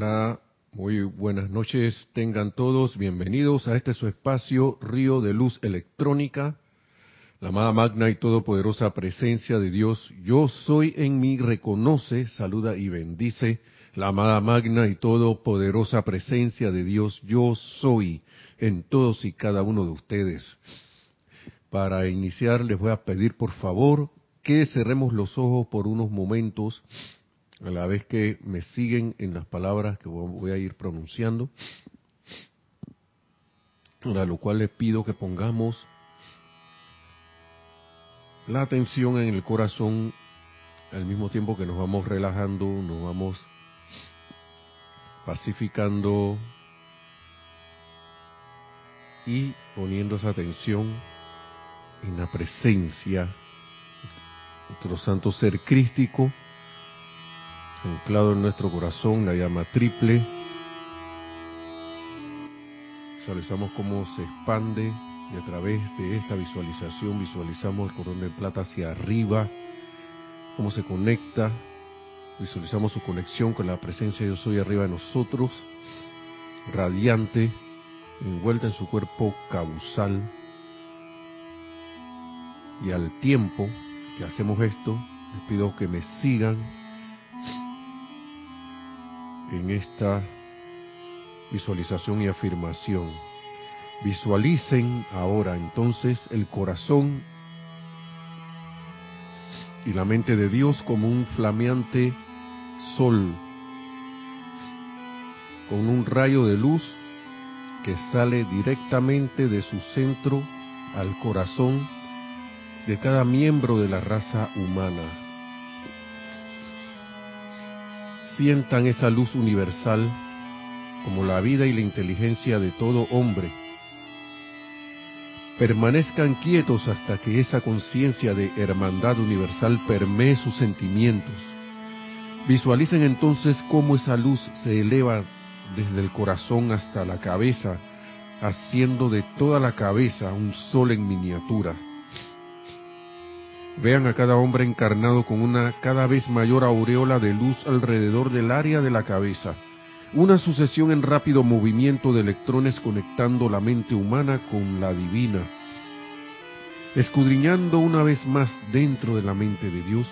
Hola, muy buenas noches. Tengan todos bienvenidos a este su espacio Río de Luz Electrónica. La amada magna y todopoderosa presencia de Dios, yo soy en mí, reconoce, saluda y bendice la amada magna y todopoderosa presencia de Dios, yo soy en todos y cada uno de ustedes. Para iniciar les voy a pedir por favor que cerremos los ojos por unos momentos a la vez que me siguen en las palabras que voy a ir pronunciando, a lo cual les pido que pongamos la atención en el corazón al mismo tiempo que nos vamos relajando, nos vamos pacificando y poniendo esa atención en la presencia de nuestro santo ser crístico anclado en nuestro corazón, la llama triple. Visualizamos cómo se expande y a través de esta visualización visualizamos el cordón de plata hacia arriba, cómo se conecta, visualizamos su conexión con la presencia de yo soy arriba de nosotros, radiante, envuelta en su cuerpo causal. Y al tiempo que hacemos esto, les pido que me sigan en esta visualización y afirmación. Visualicen ahora entonces el corazón y la mente de Dios como un flameante sol, con un rayo de luz que sale directamente de su centro al corazón de cada miembro de la raza humana. Sientan esa luz universal como la vida y la inteligencia de todo hombre. Permanezcan quietos hasta que esa conciencia de hermandad universal permee sus sentimientos. Visualicen entonces cómo esa luz se eleva desde el corazón hasta la cabeza, haciendo de toda la cabeza un sol en miniatura. Vean a cada hombre encarnado con una cada vez mayor aureola de luz alrededor del área de la cabeza, una sucesión en rápido movimiento de electrones conectando la mente humana con la divina, escudriñando una vez más dentro de la mente de Dios.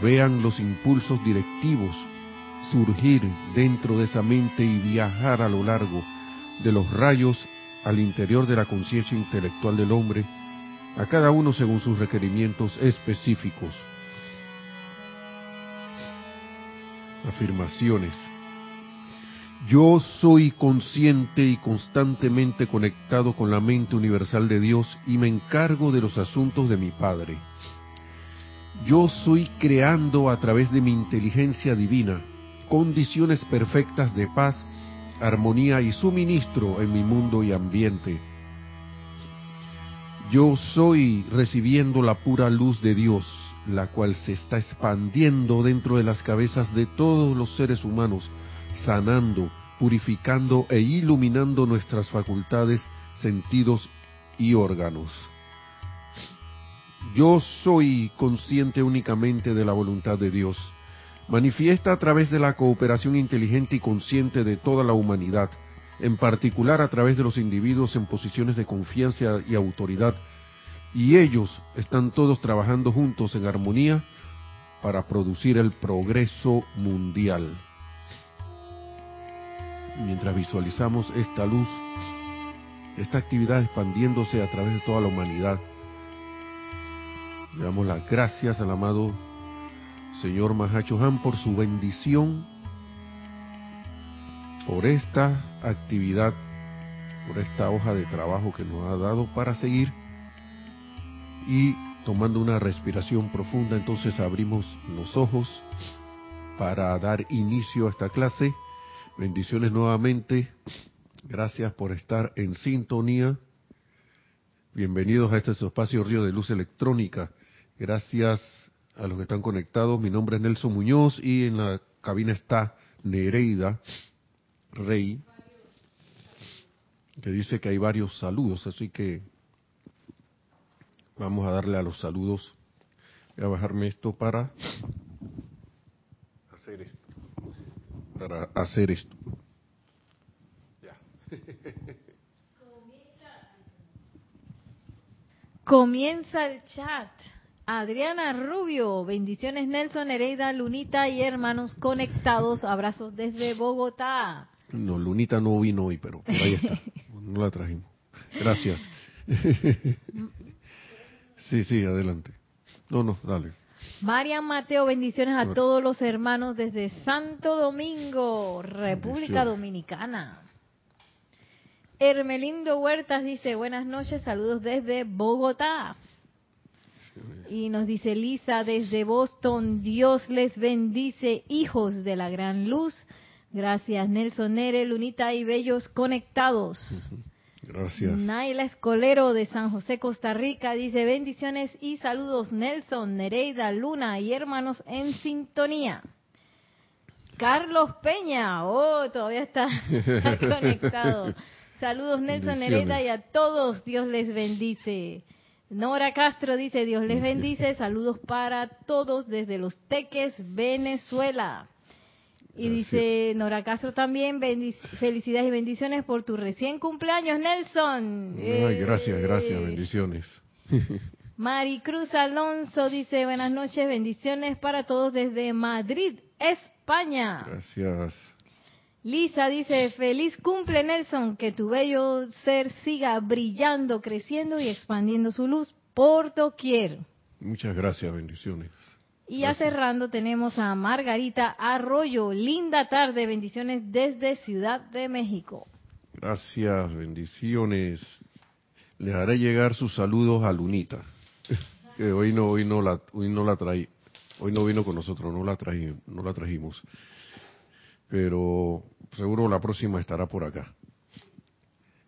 Vean los impulsos directivos surgir dentro de esa mente y viajar a lo largo de los rayos al interior de la conciencia intelectual del hombre, a cada uno según sus requerimientos específicos. Afirmaciones. Yo soy consciente y constantemente conectado con la mente universal de Dios y me encargo de los asuntos de mi Padre. Yo soy creando a través de mi inteligencia divina condiciones perfectas de paz, armonía y suministro en mi mundo y ambiente yo soy recibiendo la pura luz de Dios, la cual se está expandiendo dentro de las cabezas de todos los seres humanos, sanando, purificando e iluminando nuestras facultades, sentidos y órganos. Yo soy consciente únicamente de la voluntad de Dios. Manifiesta a través de la cooperación inteligente y consciente de toda la humanidad en particular a través de los individuos en posiciones de confianza y autoridad, y ellos están todos trabajando juntos en armonía para producir el progreso mundial. Mientras visualizamos esta luz, esta actividad expandiéndose a través de toda la humanidad, le damos las gracias al amado Señor Mahacho Han por su bendición por esta actividad, por esta hoja de trabajo que nos ha dado para seguir y tomando una respiración profunda, entonces abrimos los ojos para dar inicio a esta clase. Bendiciones nuevamente. Gracias por estar en sintonía. Bienvenidos a este espacio Río de Luz Electrónica. Gracias a los que están conectados. Mi nombre es Nelson Muñoz y en la cabina está Nereida. Rey, que dice que hay varios saludos, así que vamos a darle a los saludos. Voy a bajarme esto para hacer esto, para hacer esto. Comienza el chat. Adriana Rubio, bendiciones Nelson, Nereida, Lunita y hermanos conectados, abrazos desde Bogotá. No, Lunita no vino hoy, pero ahí está, no la trajimos. Gracias. sí, sí, adelante. No, no, dale. Marian Mateo, bendiciones a todos los hermanos desde Santo Domingo, República Dominicana. Hermelindo Huertas dice, buenas noches, saludos desde Bogotá. Y nos dice Lisa desde Boston, Dios les bendice, hijos de la gran luz. Gracias Nelson Nere, Lunita y Bellos conectados. Gracias. Naila Escolero de San José, Costa Rica, dice bendiciones y saludos Nelson, Nereida, Luna y hermanos en sintonía. Carlos Peña, oh, todavía está, conectado. Saludos Nelson, Nereida y a todos, Dios les bendice. Nora Castro dice, Dios les bendice, saludos para todos desde Los Teques, Venezuela. Y dice Nora Castro también, felicidades y bendiciones por tu recién cumpleaños, Nelson. Ay, gracias, gracias, eh. bendiciones. Maricruz Alonso dice, buenas noches, bendiciones para todos desde Madrid, España. Gracias. Lisa dice, feliz cumple Nelson, que tu bello ser siga brillando, creciendo y expandiendo su luz por doquier. Muchas gracias, bendiciones. Y ya cerrando tenemos a Margarita Arroyo. Linda tarde, bendiciones desde Ciudad de México. Gracias, bendiciones. Les haré llegar sus saludos a Lunita, que hoy no, hoy no la, hoy no la traí, hoy no vino con nosotros, no la no la trajimos. Pero seguro la próxima estará por acá.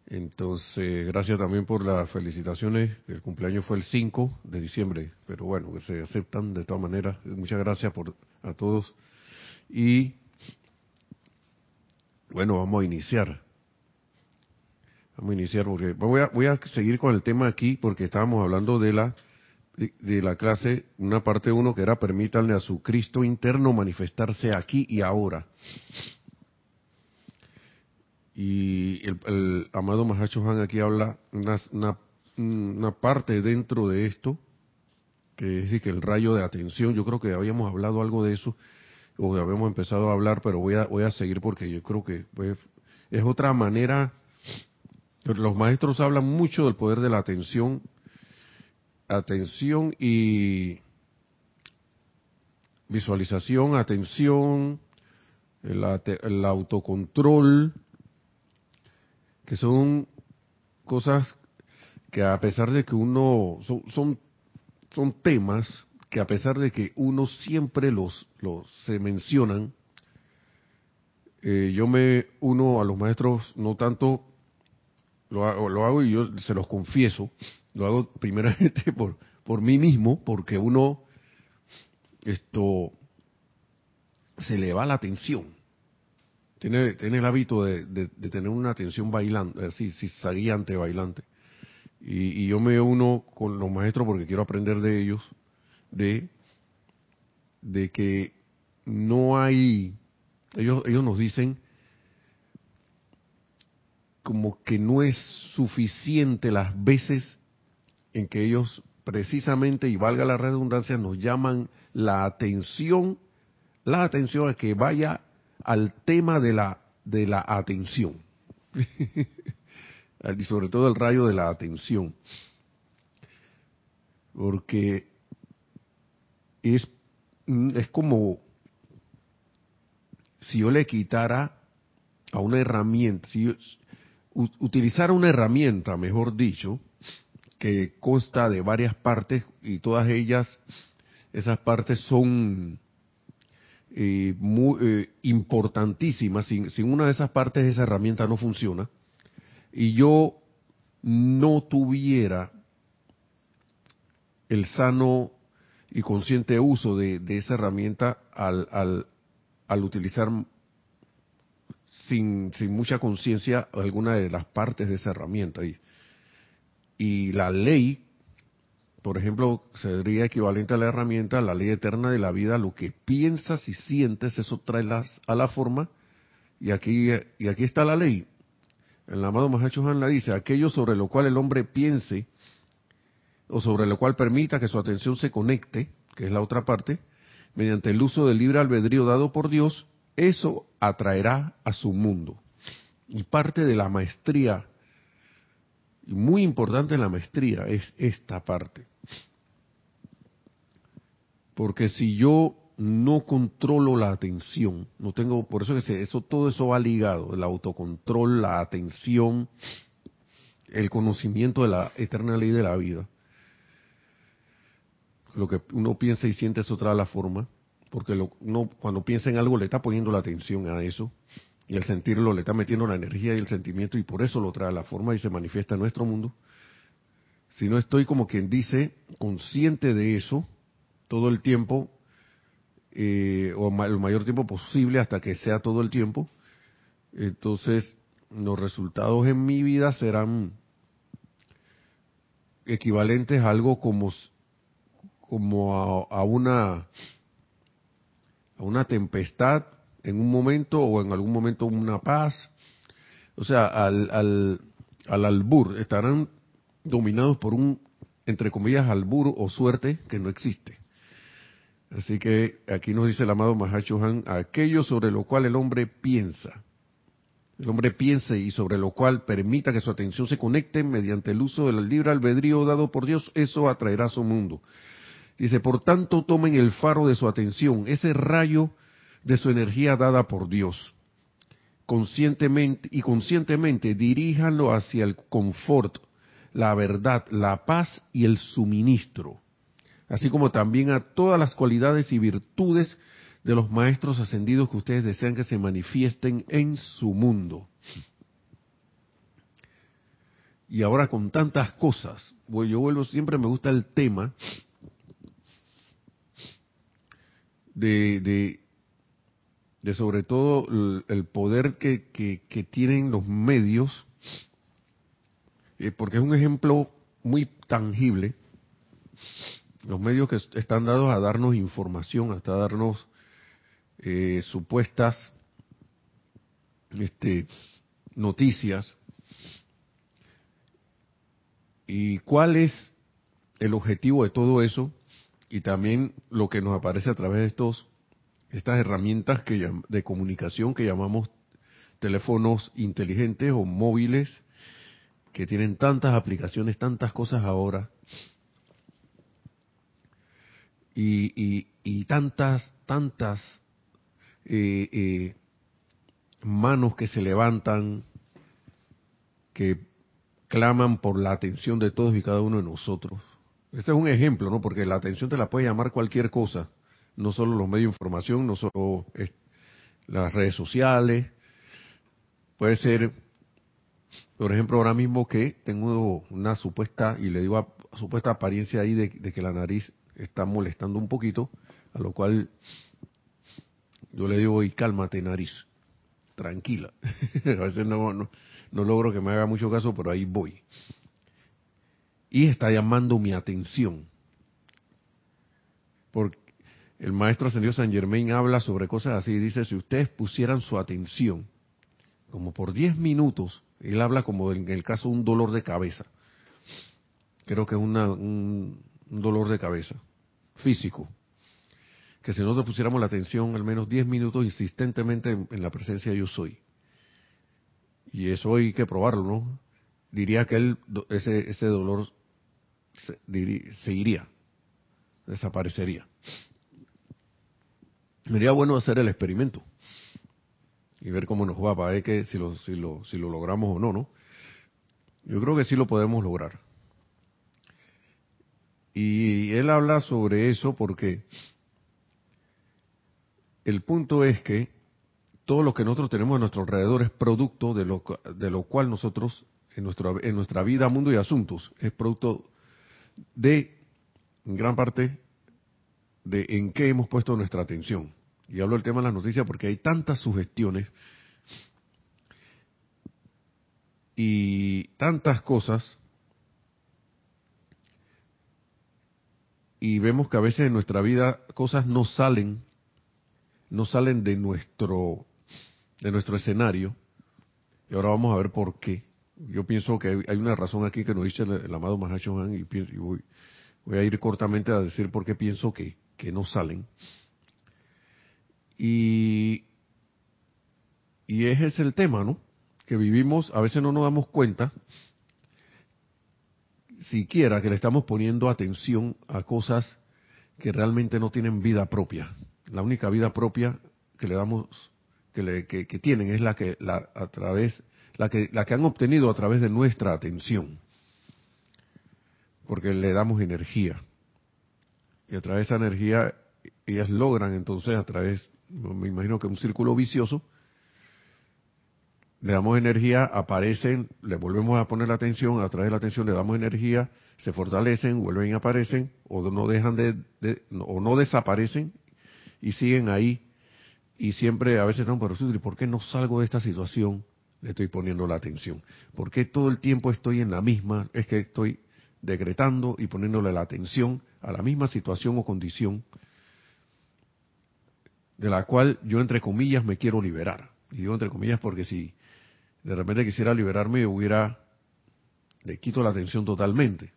Entonces, gracias también por las felicitaciones. El cumpleaños fue el 5 de diciembre, pero bueno, que se aceptan de todas maneras. Muchas gracias por, a todos. Y bueno, vamos a iniciar. Vamos a iniciar porque voy a, voy a seguir con el tema aquí porque estábamos hablando de la de, la clase, una parte uno que era permítanle a su Cristo interno manifestarse aquí y ahora. Y el, amado Mahacho Han aquí habla una, parte dentro de esto, que es decir, que el rayo de atención, yo creo que habíamos hablado algo de eso, o habíamos empezado a hablar, pero voy a, voy a seguir porque yo creo que pues, es otra manera, los maestros hablan mucho del poder de la atención, atención y visualización, atención, el autocontrol, que son cosas que a pesar de que uno son son, temas que a pesar de que uno siempre los los se mencionan eh, yo me uno a los maestros no tanto lo hago, lo hago y yo se los confieso lo hago primeramente por por mí mismo porque uno esto se le va la atención tiene, el hábito de, tener una atención bailante, así, si ante bailante. Y, yo me uno con los maestros porque quiero aprender de ellos, de, de que no hay, ellos, ellos nos dicen como que no es suficiente las veces en que ellos precisamente, y valga la redundancia, nos llaman la atención, la atención a que vaya al tema de la, de la atención. y sobre todo el rayo de la atención. Porque es, es como si yo le quitara a una herramienta, si yo utilizara una herramienta, mejor dicho, que consta de varias partes y todas ellas, esas partes son eh, muy, importantísima. Sin, una de esas partes esa herramienta no funciona. Y yo no tuviera el sano y consciente uso de, esa herramienta al, al, al utilizar sin, sin mucha conciencia alguna de las partes de esa herramienta. Y, y la ley por ejemplo, sería equivalente a la herramienta, la ley eterna de la vida, lo que piensas y sientes, eso trae a la forma, y aquí, y aquí está la ley. El amado Mahacho Han la dice, aquello sobre lo cual el hombre piense, o sobre lo cual permita que su atención se conecte, que es la otra parte, mediante el uso del libre albedrío dado por Dios, eso atraerá a su mundo. Y parte de la maestría, y muy importante en la maestría, es esta parte. Porque si yo no controlo la atención, no tengo, por eso que eso, todo eso va ligado, el autocontrol, la atención, el conocimiento de la eterna ley de la vida. Lo que uno piensa y siente eso trae la forma, porque lo, uno cuando piensa en algo le está poniendo la atención a eso, y al sentirlo le está metiendo la energía y el sentimiento, y por eso lo trae la forma y se manifiesta en nuestro mundo. Si no estoy como quien dice, consciente de eso, todo el tiempo, eh, o el mayor tiempo posible hasta que sea todo el tiempo, entonces los resultados en mi vida serán equivalentes a algo como, como a, una a una tempestad en un momento o en algún momento una paz. O sea, al, al, al albur estarán dominados por un, entre comillas, albur o suerte que no existe. Así que aquí nos dice el amado Mahacho Han, aquello sobre lo cual el hombre piensa. El hombre piense y sobre lo cual permita que su atención se conecte mediante el uso del libre albedrío dado por Dios, eso atraerá a su mundo. Dice, por tanto tomen el faro de su atención, ese rayo de su energía dada por Dios. Conscientemente y conscientemente diríjanlo hacia el confort, la verdad, la paz y el suministro así como también a todas las cualidades y virtudes de los maestros ascendidos que ustedes desean que se manifiesten en su mundo. Y ahora con tantas cosas, yo vuelvo, siempre me gusta el tema de, de, sobre todo el, poder que, que, tienen los medios, eh, porque es un ejemplo muy tangible los medios que están dados a darnos información, hasta darnos eh, supuestas este, noticias. ¿Y cuál es el objetivo de todo eso? Y también lo que nos aparece a través de estos estas herramientas que, de comunicación que llamamos teléfonos inteligentes o móviles, que tienen tantas aplicaciones, tantas cosas ahora, y, tantas, tantas eh, eh, manos que se levantan, que claman por la atención de todos y cada uno de nosotros. Este es un ejemplo, ¿no? Porque la atención te la puede llamar cualquier cosa, no solo los medios de información, no solo las redes sociales, puede ser, por ejemplo, ahora mismo que tengo una supuesta, y le digo a, supuesta apariencia ahí de, que la nariz está molestando un poquito, a lo cual yo le digo, y cálmate nariz, tranquila. a veces no, no, logro que me haga mucho caso, pero ahí voy. Y está llamando mi atención. Porque el maestro ascendido San Germain habla sobre cosas así. Dice, si ustedes pusieran su atención, como por 10 minutos, él habla como en el caso de un dolor de cabeza. Creo que es una, un, dolor de cabeza físico, que si nosotros pusiéramos la atención al menos 10 minutos insistentemente en, la presencia de yo soy, y eso hay que probarlo, ¿no? Diría que él, ese, ese dolor se, iría, desaparecería. Sería bueno hacer el experimento y ver cómo nos va para ver que si lo, si lo, si lo logramos o no, ¿no? Yo creo que sí lo podemos lograr. Y él habla sobre eso porque el punto es que todo lo que nosotros tenemos a nuestro alrededor es producto de lo, de lo cual nosotros, en, nuestro, en nuestra vida, mundo y asuntos, es producto de, en gran parte, de en qué hemos puesto nuestra atención. Y hablo del tema de las noticias porque hay tantas sugestiones y tantas cosas y vemos que a veces en nuestra vida cosas no salen, no salen de nuestro, de nuestro escenario, y ahora vamos a ver por qué. Yo pienso que hay una razón aquí que nos dice el, amado Mahashohan y, y voy, voy, a ir cortamente a decir por qué pienso que, que no salen. Y, y ese es el tema, ¿no? Que vivimos, a veces no nos damos cuenta, siquiera que le estamos poniendo atención a cosas que realmente no tienen vida propia. La única vida propia que le damos, que, le, que, tienen es la que la, a través, la que, la que han obtenido a través de nuestra atención, porque le damos energía y a través de esa energía ellas logran entonces a través, me imagino que un círculo vicioso, le damos energía, aparecen, le volvemos a poner la atención, a través de la atención le damos energía, se fortalecen, vuelven y aparecen, o no dejan de, o no desaparecen y siguen ahí. Y siempre, a veces por ¿y por qué no salgo de esta situación? Le estoy poniendo la atención. ¿Por qué todo el tiempo estoy en la misma? Es que estoy decretando y poniéndole la atención a la misma situación o condición de la cual yo, entre comillas, me quiero liberar. Y digo entre comillas porque si de repente quisiera liberarme, hubiera le quito la atención totalmente.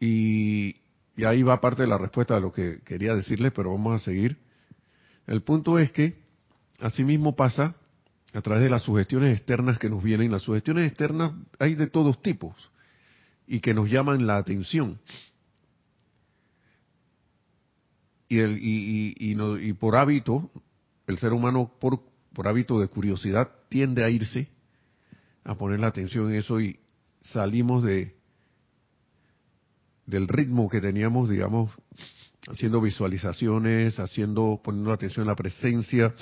Y, ahí va parte de la respuesta de lo que quería decirles, pero vamos a seguir. El punto es que asimismo pasa a través de las sugestiones externas que nos vienen. Las sugestiones externas hay de todos tipos y que nos llaman la atención. Y, el, y, y, y por hábito, el ser humano por por hábito de curiosidad, tiende a irse, a poner la atención en eso y salimos de del ritmo que teníamos, digamos, haciendo visualizaciones, haciendo, poniendo atención en la presencia,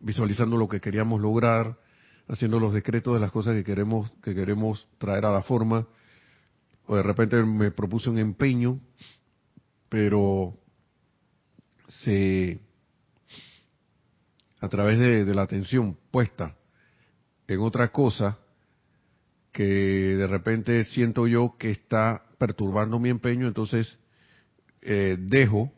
visualizando lo que queríamos lograr, haciendo los decretos de las cosas que queremos, que queremos traer a la forma, o de repente me propuse un empeño, pero se a través de, la atención puesta en otra cosa que de repente siento yo que está perturbando mi empeño, entonces eh, dejo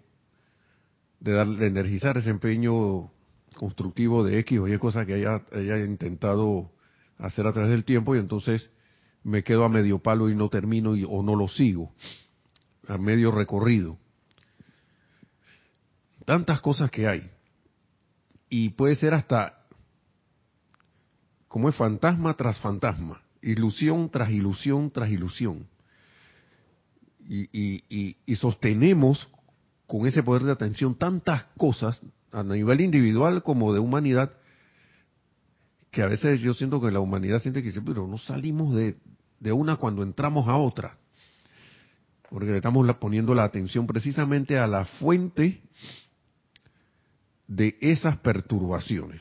de, dar, de energizar ese empeño constructivo de X o Y cosa que haya, haya intentado hacer a través del tiempo y entonces me quedo a medio palo y no termino y, o no lo sigo, a medio recorrido. Tantas cosas que hay y puede ser hasta como es fantasma tras fantasma, ilusión tras ilusión tras ilusión. Y, y, sostenemos con ese poder de atención tantas cosas a nivel individual como de humanidad que a veces yo siento que la humanidad siente que pero no salimos de, de una cuando entramos a otra porque estamos poniendo la atención precisamente a la fuente de esas perturbaciones,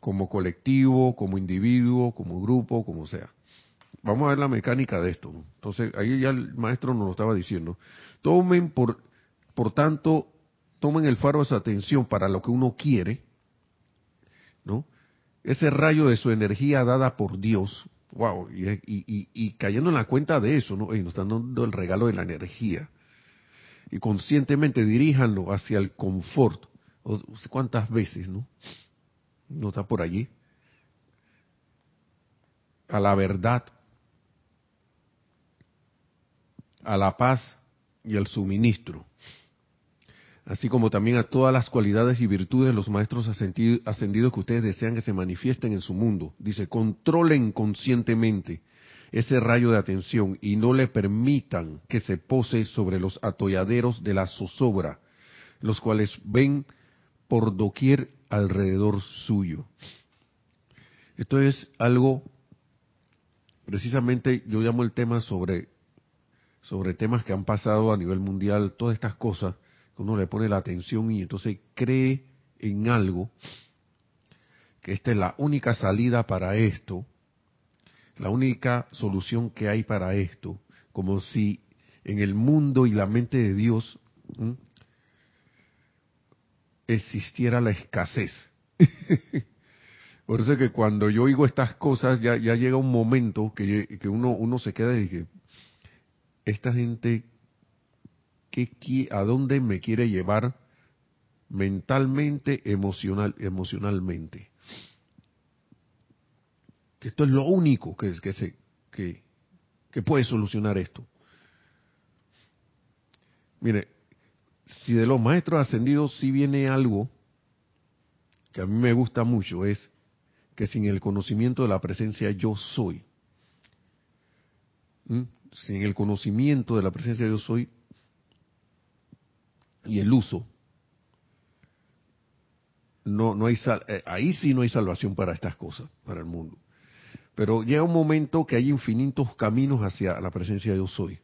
como colectivo, como individuo, como grupo, como sea. Vamos a ver la mecánica de esto. Entonces, ahí ya el maestro nos lo estaba diciendo. Tomen, por, por tanto, tomen el faro de su atención para lo que uno quiere, ¿no? Ese rayo de su energía dada por Dios, wow, y, y, y, cayendo en la cuenta de eso, ¿no? Y nos están dando el regalo de la energía. Y conscientemente diríjanlo hacia el confort, cuántas veces, ¿no? No está por allí. A la verdad, a la paz y al suministro, así como también a todas las cualidades y virtudes de los maestros ascendidos que ustedes desean que se manifiesten en su mundo. Dice, controlen conscientemente ese rayo de atención y no le permitan que se pose sobre los atolladeros de la zozobra, los cuales ven por doquier alrededor suyo. Esto es algo, precisamente yo llamo el tema sobre, sobre temas que han pasado a nivel mundial, todas estas cosas, uno le pone la atención y entonces cree en algo, que esta es la única salida para esto, la única solución que hay para esto, como si en el mundo y la mente de Dios existiera la escasez. Por eso es que cuando yo oigo estas cosas, ya, ya llega un momento que, que uno, uno se queda y dice, esta gente, ¿qué, ¿a dónde me quiere llevar mentalmente, emocional, emocionalmente. Que esto es lo único que, que, se, que, que puede solucionar esto. Mire, si de los maestros ascendidos sí viene algo que a mí me gusta mucho, es que sin el conocimiento de la presencia yo soy, sin el conocimiento de la presencia yo soy y el uso, no, no hay eh, ahí sí no hay salvación para estas cosas, para el mundo. Pero llega un momento que hay infinitos caminos hacia la presencia de yo soy.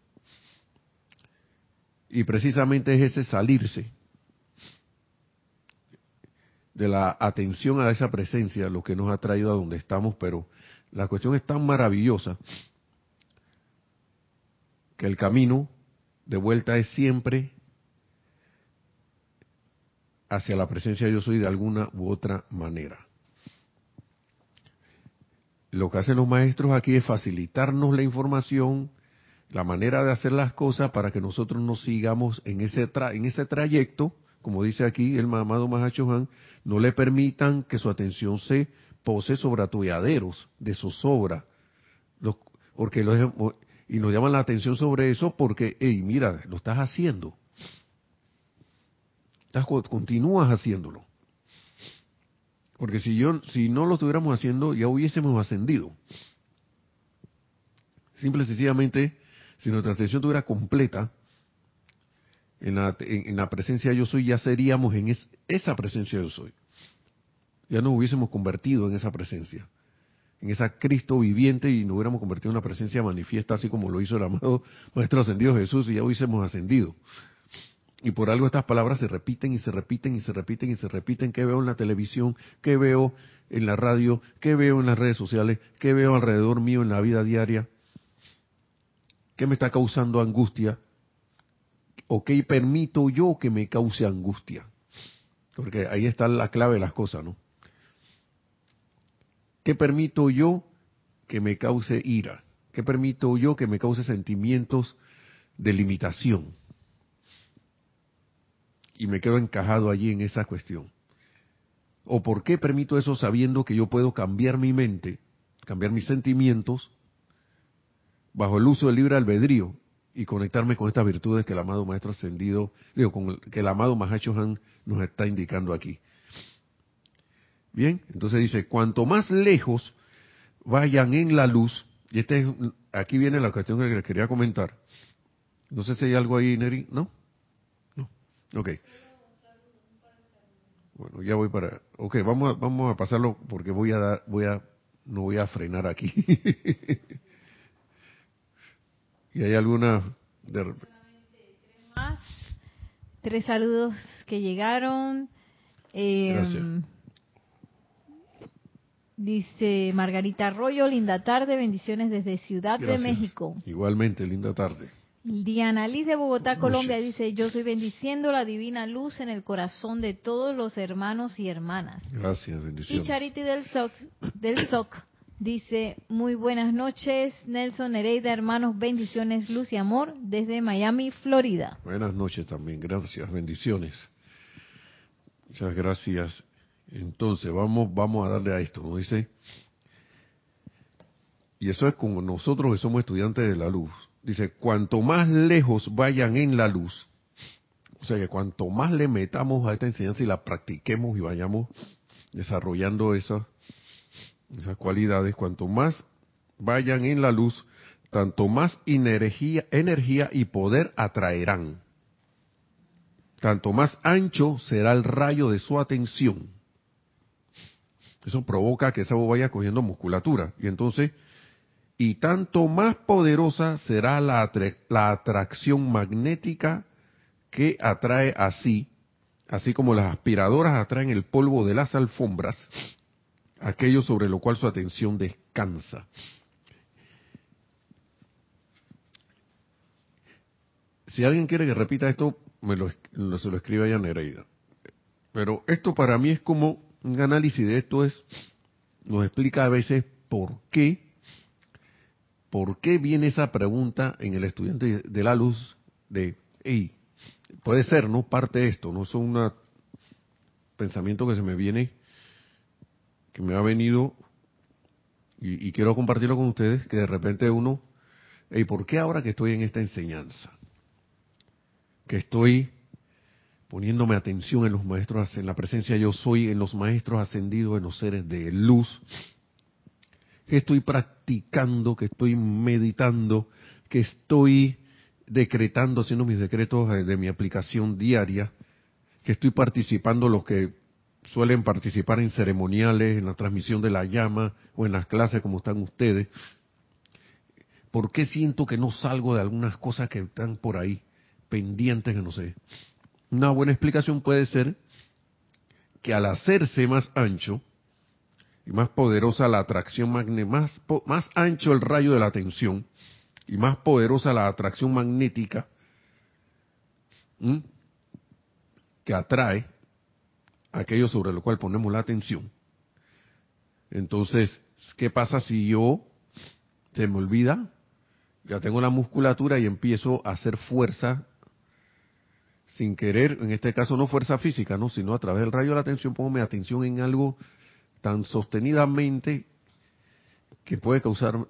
Y precisamente es ese salirse de la atención a esa presencia lo que nos ha traído a donde estamos, pero la cuestión es tan maravillosa que el camino de vuelta es siempre hacia la presencia de yo soy de alguna u otra manera. Lo que hacen los maestros aquí es facilitarnos la información, la manera de hacer las cosas para que nosotros nos sigamos en ese, en ese trayecto, como dice aquí el amado Mahachohan, no le permitan que su atención se pose sobre atolladeros de zozobra, los, porque y nos llaman la atención sobre eso porque, hey, mira, lo estás haciendo. Estás, continúas haciéndolo. Porque si yo, si no lo estuviéramos haciendo, ya hubiésemos ascendido. Simple y sencillamente si nuestra atención estuviera completa en la, en, la, presencia yo soy, ya seríamos en esa presencia yo soy. Ya nos hubiésemos convertido en esa presencia, en esa Cristo viviente y nos hubiéramos convertido en una presencia manifiesta, así como lo hizo el amado Maestro Ascendido Jesús, y ya hubiésemos ascendido. Y por algo estas palabras se repiten y se repiten y se repiten y se repiten. ¿Qué veo en la televisión? ¿Qué veo en la radio? ¿Qué veo en las redes sociales? ¿Qué veo alrededor mío en la vida diaria? ¿Qué me está causando angustia? ¿O qué permito yo que me cause angustia? Porque ahí está la clave de las cosas, ¿no? ¿Qué permito yo que me cause ira? ¿Qué permito yo que me cause sentimientos de limitación? Y me quedo encajado allí en esa cuestión. ¿O por qué permito eso sabiendo que yo puedo cambiar mi mente, cambiar mis sentimientos bajo el uso del libre albedrío y conectarme con estas virtudes que el amado Maestro Ascendido, digo, con el, que el amado Mahacho Han nos está indicando aquí. Bien, entonces dice, cuanto más lejos vayan en la luz, y este aquí viene la cuestión que les quería comentar. No sé si hay algo ahí, Neri, ¿no? Ok. Bueno, ya voy para. Ok, vamos a, vamos a pasarlo porque voy a dar, voy a, no voy a frenar aquí. ¿Y hay alguna de... más? Tres saludos que llegaron. Eh, dice Margarita Arroyo, linda tarde, bendiciones desde Ciudad de México. Igualmente, linda tarde. Diana Liz de Bogotá, Colombia, dice, yo estoy bendiciendo la divina luz en el corazón de todos los hermanos y hermanas. Gracias, bendiciones. Y Charity del SOC, del SOC Dice, muy buenas noches, Nelson Nereida, hermanos, bendiciones, luz y amor desde Miami, Florida. Buenas noches también, gracias, bendiciones. Muchas gracias. Entonces, vamos, vamos a darle a esto, ¿no? Dice, y eso es como nosotros que somos estudiantes de la luz. Dice, cuanto más lejos vayan en la luz, o sea que cuanto más le metamos a esta enseñanza y la practiquemos y vayamos desarrollando esas esas cualidades, cuanto más vayan en la luz, tanto más energía, energía y poder atraerán. Tanto más ancho será el rayo de su atención. Eso provoca que esa voz vaya cogiendo musculatura. Y entonces, y tanto más poderosa será la, atracción magnética que atrae así, así como las aspiradoras atraen el polvo de las alfombras, aquello sobre lo cual su atención descansa. Si alguien quiere que repita esto, me lo, se lo escribe allá Nereida. Pero esto para mí es como un análisis de esto es, nos explica a veces por qué, por qué viene esa pregunta en el estudiante de la luz de, hey, puede ser, ¿no? Parte de esto, no son una pensamiento que se me viene, que me ha venido, y, y quiero compartirlo con ustedes, que de repente uno, ¿y por qué ahora que estoy en esta enseñanza? Que estoy poniéndome atención en los maestros, en la presencia yo soy, en los maestros ascendidos, en los seres de luz, que estoy practicando, que estoy meditando, que estoy decretando, haciendo mis decretos eh, de mi aplicación diaria, que estoy participando los que suelen participar en ceremoniales, en la transmisión de la llama o en las clases como están ustedes. ¿Por qué siento que no salgo de algunas cosas que están por ahí pendientes que no sé? Una buena explicación puede ser que al hacerse más ancho y más poderosa la atracción más, más ancho el rayo de la atención y más poderosa la atracción magnética que atrae aquello sobre lo cual ponemos la atención. Entonces, ¿qué pasa si yo se me olvida? Ya tengo la musculatura y empiezo a hacer fuerza sin querer, en este caso no fuerza física, no, sino a través del rayo de la atención pongo mi atención en algo tan sostenidamente que puede causar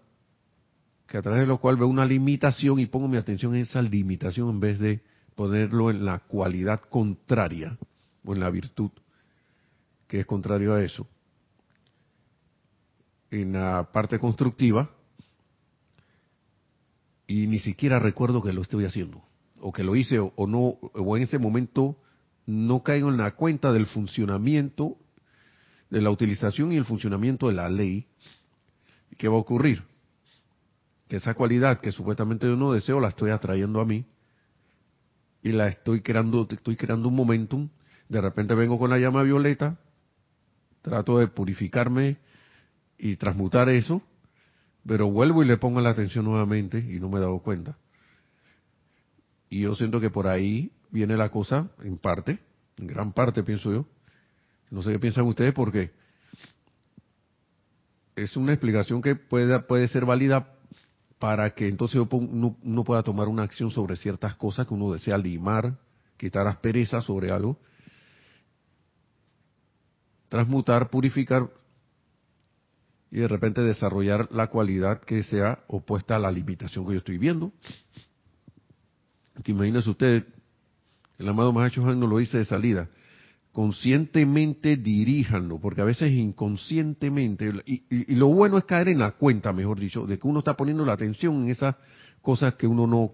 que a través de lo cual veo una limitación y pongo mi atención en esa limitación en vez de ponerlo en la cualidad contraria o en la virtud que es contrario a eso. En la parte constructiva y ni siquiera recuerdo que lo estoy haciendo o que lo hice o, no, o en ese momento no caigo en la cuenta del funcionamiento, de la utilización y el funcionamiento de la ley, ¿qué va a ocurrir? Que esa cualidad que supuestamente yo no deseo la estoy atrayendo a mí y la estoy creando, estoy creando un momentum, de repente vengo con la llama violeta, trato de purificarme y transmutar eso, pero vuelvo y le pongo la atención nuevamente y no me he dado cuenta. Y yo siento que por ahí viene la cosa, en parte, en gran parte pienso yo. No sé qué piensan ustedes porque es una explicación que puede, puede ser válida para que entonces uno, pueda tomar una acción sobre ciertas cosas que uno desea limar, quitar aspereza sobre algo, transmutar, purificar y de repente desarrollar la cualidad que sea opuesta a la limitación que yo estoy viendo. Que imagínese usted, el amado Mahacho Han no lo dice de salida, conscientemente diríjanlo, porque a veces inconscientemente, y, lo bueno es caer en la cuenta, mejor dicho, de que uno está poniendo la atención en esas cosas que uno no,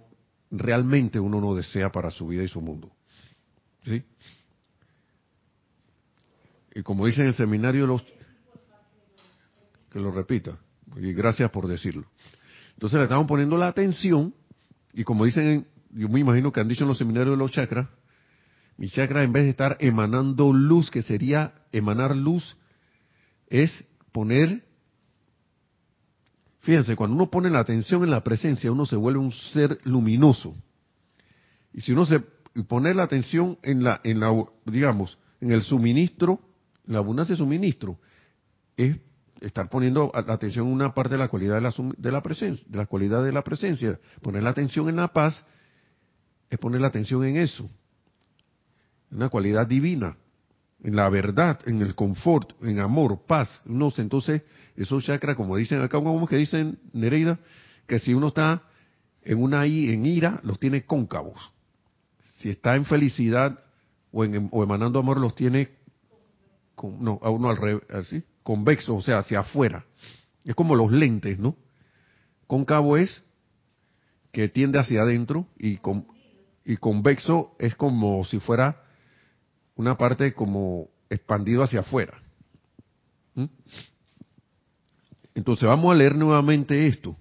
realmente uno no desea para su vida y su mundo. ¿Sí? Y como dice en el seminario, los, que lo repita, y gracias por decirlo. Entonces le estamos poniendo la atención, y como dicen yo me imagino que han dicho en los seminarios de los chakras, mi chakra en vez de estar emanando luz, que sería emanar luz, es poner, fíjense, cuando uno pone la atención en la presencia, uno se vuelve un ser luminoso. Y si uno se pone la atención en la, en la, digamos, en el suministro, la abundancia de suministro, es estar poniendo la atención en una parte de la cualidad de la, de la presencia, de la cualidad de la presencia, poner la atención en la paz es poner la atención en eso, una cualidad divina, en la verdad, en el confort, en amor, paz. No entonces, esos chakras, como dicen acá, como que dicen Nereida, que si uno está en una en ira, los tiene cóncavos. Si está en felicidad o, en, emanando amor, los tiene, con, a uno al revés, así, convexo, o sea, hacia afuera. Es como los lentes, ¿no? Cóncavo es que tiende hacia adentro y con, y convexo es como si fuera una parte como expandido hacia afuera. ¿Mm? Entonces vamos a leer nuevamente esto.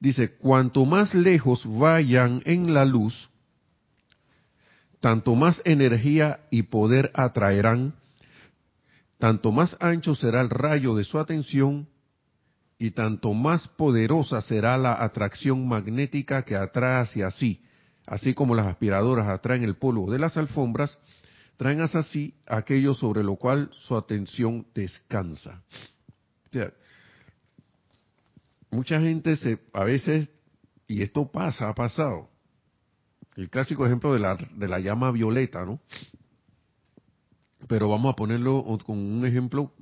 Dice, cuanto más lejos vayan en la luz, tanto más energía y poder atraerán, tanto más ancho será el rayo de su atención y tanto más poderosa será la atracción magnética que atrae hacia sí, así como las aspiradoras atraen el polvo de las alfombras, traen hacia sí aquello sobre lo cual su atención descansa. O sea, mucha gente se, a veces, y esto pasa, ha pasado, el clásico ejemplo de la, de la llama violeta, ¿no? pero vamos a ponerlo con un ejemplo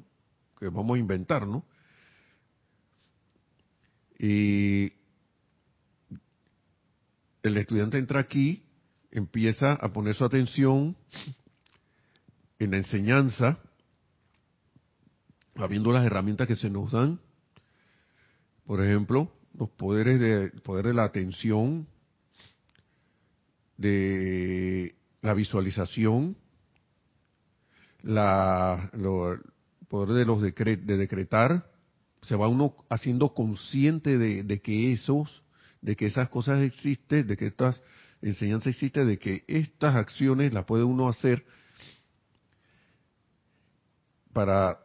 que vamos a inventar, ¿no? Y el estudiante entra aquí, empieza a poner su atención en la enseñanza, habiendo las herramientas que se nos dan, por ejemplo, los poderes de poder de la atención, de la visualización, la, lo, poder de los de decretar, se va uno haciendo consciente de, que esos, de que esas cosas existen, de que estas enseñanzas existen, de que estas acciones las puede uno hacer para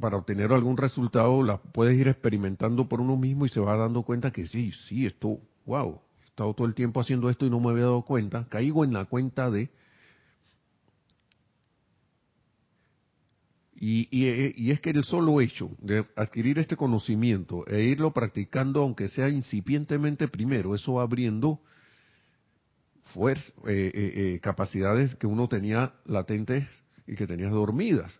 para obtener algún resultado, las puedes ir experimentando por uno mismo y se va dando cuenta que sí, sí, esto, wow, he estado todo el tiempo haciendo esto y no me había dado cuenta, caigo en la cuenta de Y, y, es que el solo hecho de adquirir este conocimiento e irlo practicando, aunque sea incipientemente primero, eso va abriendo fuerza, eh, eh, eh, capacidades que uno tenía latentes y que tenías dormidas.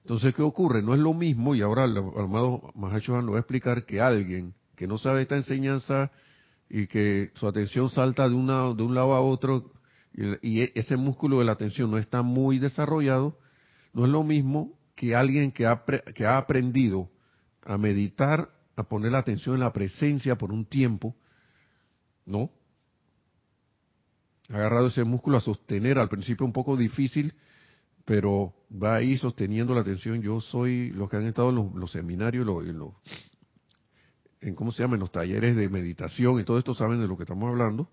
Entonces, ¿qué ocurre? No es lo mismo, y ahora el amado Mahacho nos va a explicar que alguien que no sabe esta enseñanza y que su atención salta de, de un lado a otro y, e, ese músculo de la atención no está muy desarrollado, no es lo mismo que alguien que ha, que ha aprendido a meditar, a poner la atención en la presencia por un tiempo, ¿no? Ha agarrado ese músculo a sostener, al principio un poco difícil, pero va ahí sosteniendo la atención. Yo soy los que han estado en los, seminarios, en, los, en, ¿cómo se llama? En los talleres de meditación y todo esto saben de lo que estamos hablando.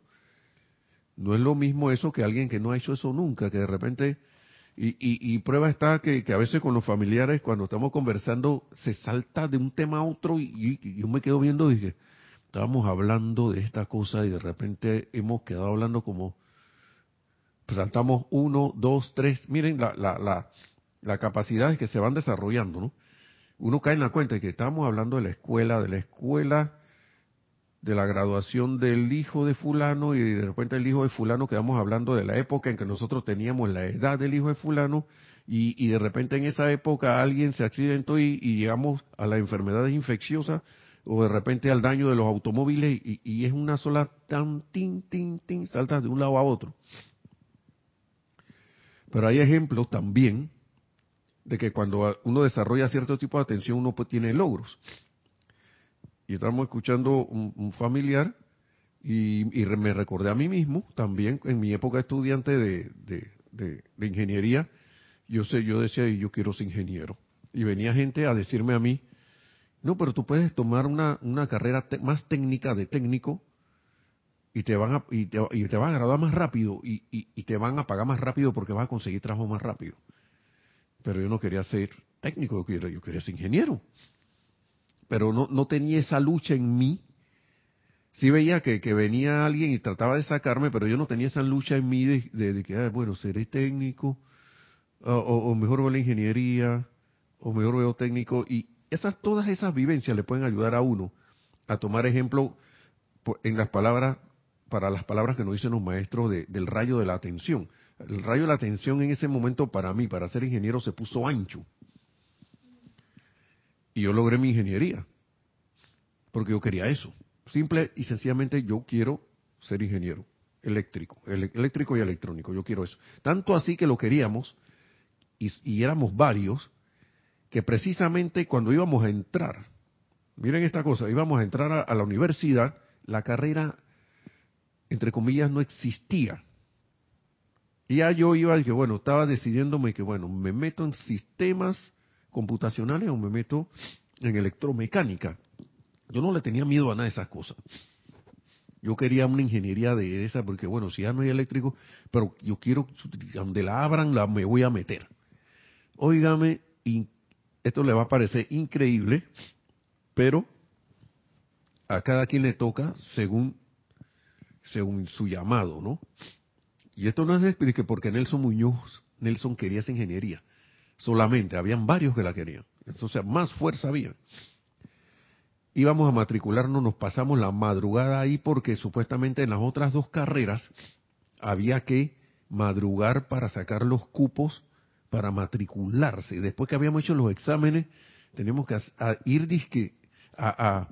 No es lo mismo eso que alguien que no ha hecho eso nunca, que de repente, y, y, prueba está que, a veces con los familiares, cuando estamos conversando, se salta de un tema a otro y, yo me quedo viendo y dije, estábamos hablando de esta cosa y de repente hemos quedado hablando como, pues saltamos uno, dos, tres, miren la, la, la, la capacidad que se van desarrollando, ¿no? Uno cae en la cuenta de que estamos hablando de la escuela, de la escuela de la graduación del hijo de fulano y de repente el hijo de fulano quedamos hablando de la época en que nosotros teníamos la edad del hijo de fulano y, de repente en esa época alguien se accidentó y, llegamos a las enfermedades infecciosas o de repente al daño de los automóviles y, es una sola tan tin tin tin saltas de un lado a otro. Pero hay ejemplos también de que cuando uno desarrolla cierto tipo de atención uno pues tiene logros y estábamos escuchando un, familiar y, me recordé a mí mismo también en mi época estudiante de, de, ingeniería. Yo sé yo decía yo quiero ser ingeniero y venía gente a decirme a mí no pero tú puedes tomar una, una carrera más técnica de técnico y te van a y te, y te van a graduar más rápido y, y, te van a pagar más rápido porque vas a conseguir trabajo más rápido pero yo no quería ser técnico yo quería ser ingeniero pero no, no tenía esa lucha en mí. Sí veía que, que, venía alguien y trataba de sacarme, pero yo no tenía esa lucha en mí de, que, bueno, seré técnico, o, o, mejor veo la ingeniería, o mejor veo técnico. Y esas, todas esas vivencias le pueden ayudar a uno a tomar ejemplo en las palabras, para las palabras que nos dicen los maestros del rayo de la atención. El rayo de la atención en ese momento para mí, para ser ingeniero, se puso ancho y yo logré mi ingeniería, porque yo quería eso. Simple y sencillamente yo quiero ser ingeniero eléctrico, eléctrico y electrónico, yo quiero eso. Tanto así que lo queríamos, y, éramos varios, que precisamente cuando íbamos a entrar, miren esta cosa, íbamos a entrar a, la universidad, la carrera, entre comillas, no existía. Y ya yo iba, que bueno, estaba decidiéndome que bueno, me meto en sistemas computacionales o me meto en electromecánica. Yo no le tenía miedo a nada de esas cosas. Yo quería una ingeniería de esa porque, bueno, si ya no hay eléctrico, pero yo quiero, donde la abran, la me voy a meter. Óigame, esto le va a parecer increíble, pero a cada quien le toca según, según su llamado, ¿no? Y esto no es porque Nelson Muñoz, Nelson quería esa ingeniería solamente, habían varios que la querían. Entonces, más fuerza había. Íbamos a matricularnos, nos pasamos la madrugada ahí porque supuestamente en las otras dos carreras había que madrugar para sacar los cupos para matricularse. Después que habíamos hecho los exámenes, tenemos que ir disque, a,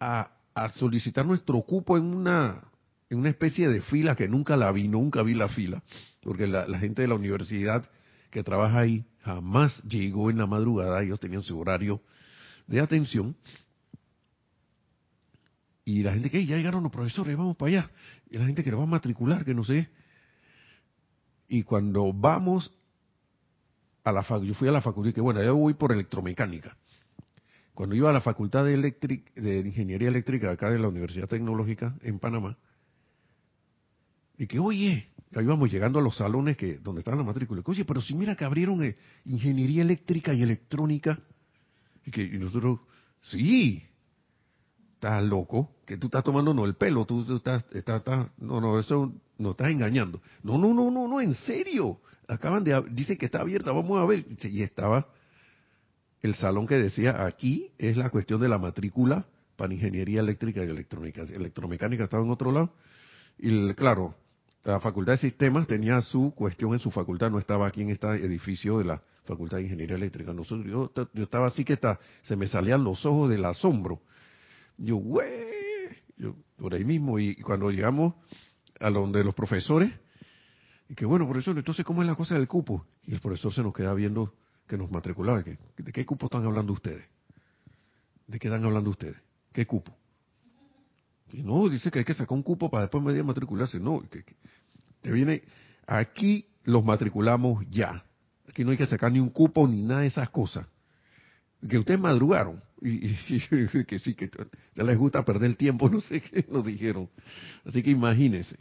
a, a, solicitar nuestro cupo en una, en una especie de fila que nunca la vi, nunca vi la fila, porque la, la gente de la universidad que trabaja ahí jamás llegó en la madrugada, ellos tenían su horario de atención. Y la gente que ya llegaron los profesores, vamos para allá. Y la gente que lo va a matricular, que no sé. Y cuando vamos a la facultad, yo fui a la facultad, que bueno, yo voy por electromecánica. Cuando iba a la facultad de, de ingeniería eléctrica acá de la Universidad Tecnológica en Panamá, y que, oye, ahí vamos llegando a los salones que donde estaban las matrículas. Oye, pero si mira que abrieron eh, ingeniería eléctrica y electrónica. Y nosotros, sí, estás loco, que tú estás tomando no el pelo, tú, estás, estás, no, no, eso no estás engañando. No, no, no, no, no, en serio. Acaban de, dicen que está abierta, vamos a ver. Y estaba el salón que decía, aquí es la cuestión de la matrícula para ingeniería eléctrica y electrónica. Electromecánica estaba en otro lado. Y claro, la Facultad de Sistemas tenía su cuestión en su facultad, no estaba aquí en este edificio de la Facultad de Ingeniería Eléctrica. Nosotros, yo, yo estaba así que está, se me salían los ojos del asombro. Yo, güey, por ahí mismo, y cuando llegamos a donde los profesores, y que bueno, profesor, entonces, ¿cómo es la cosa del cupo? Y el profesor se nos queda viendo que nos matriculaba, ¿de qué cupo están hablando ustedes? ¿De qué están hablando ustedes? ¿Qué cupo? Y no, dice que hay que sacar un cupo para después medio matricularse. No, que, te viene, aquí los matriculamos ya. Aquí no hay que sacar ni un cupo ni nada de esas cosas. Que ustedes madrugaron. Y, que sí, que ya les gusta perder el tiempo, no sé qué nos dijeron. Así que imagínense.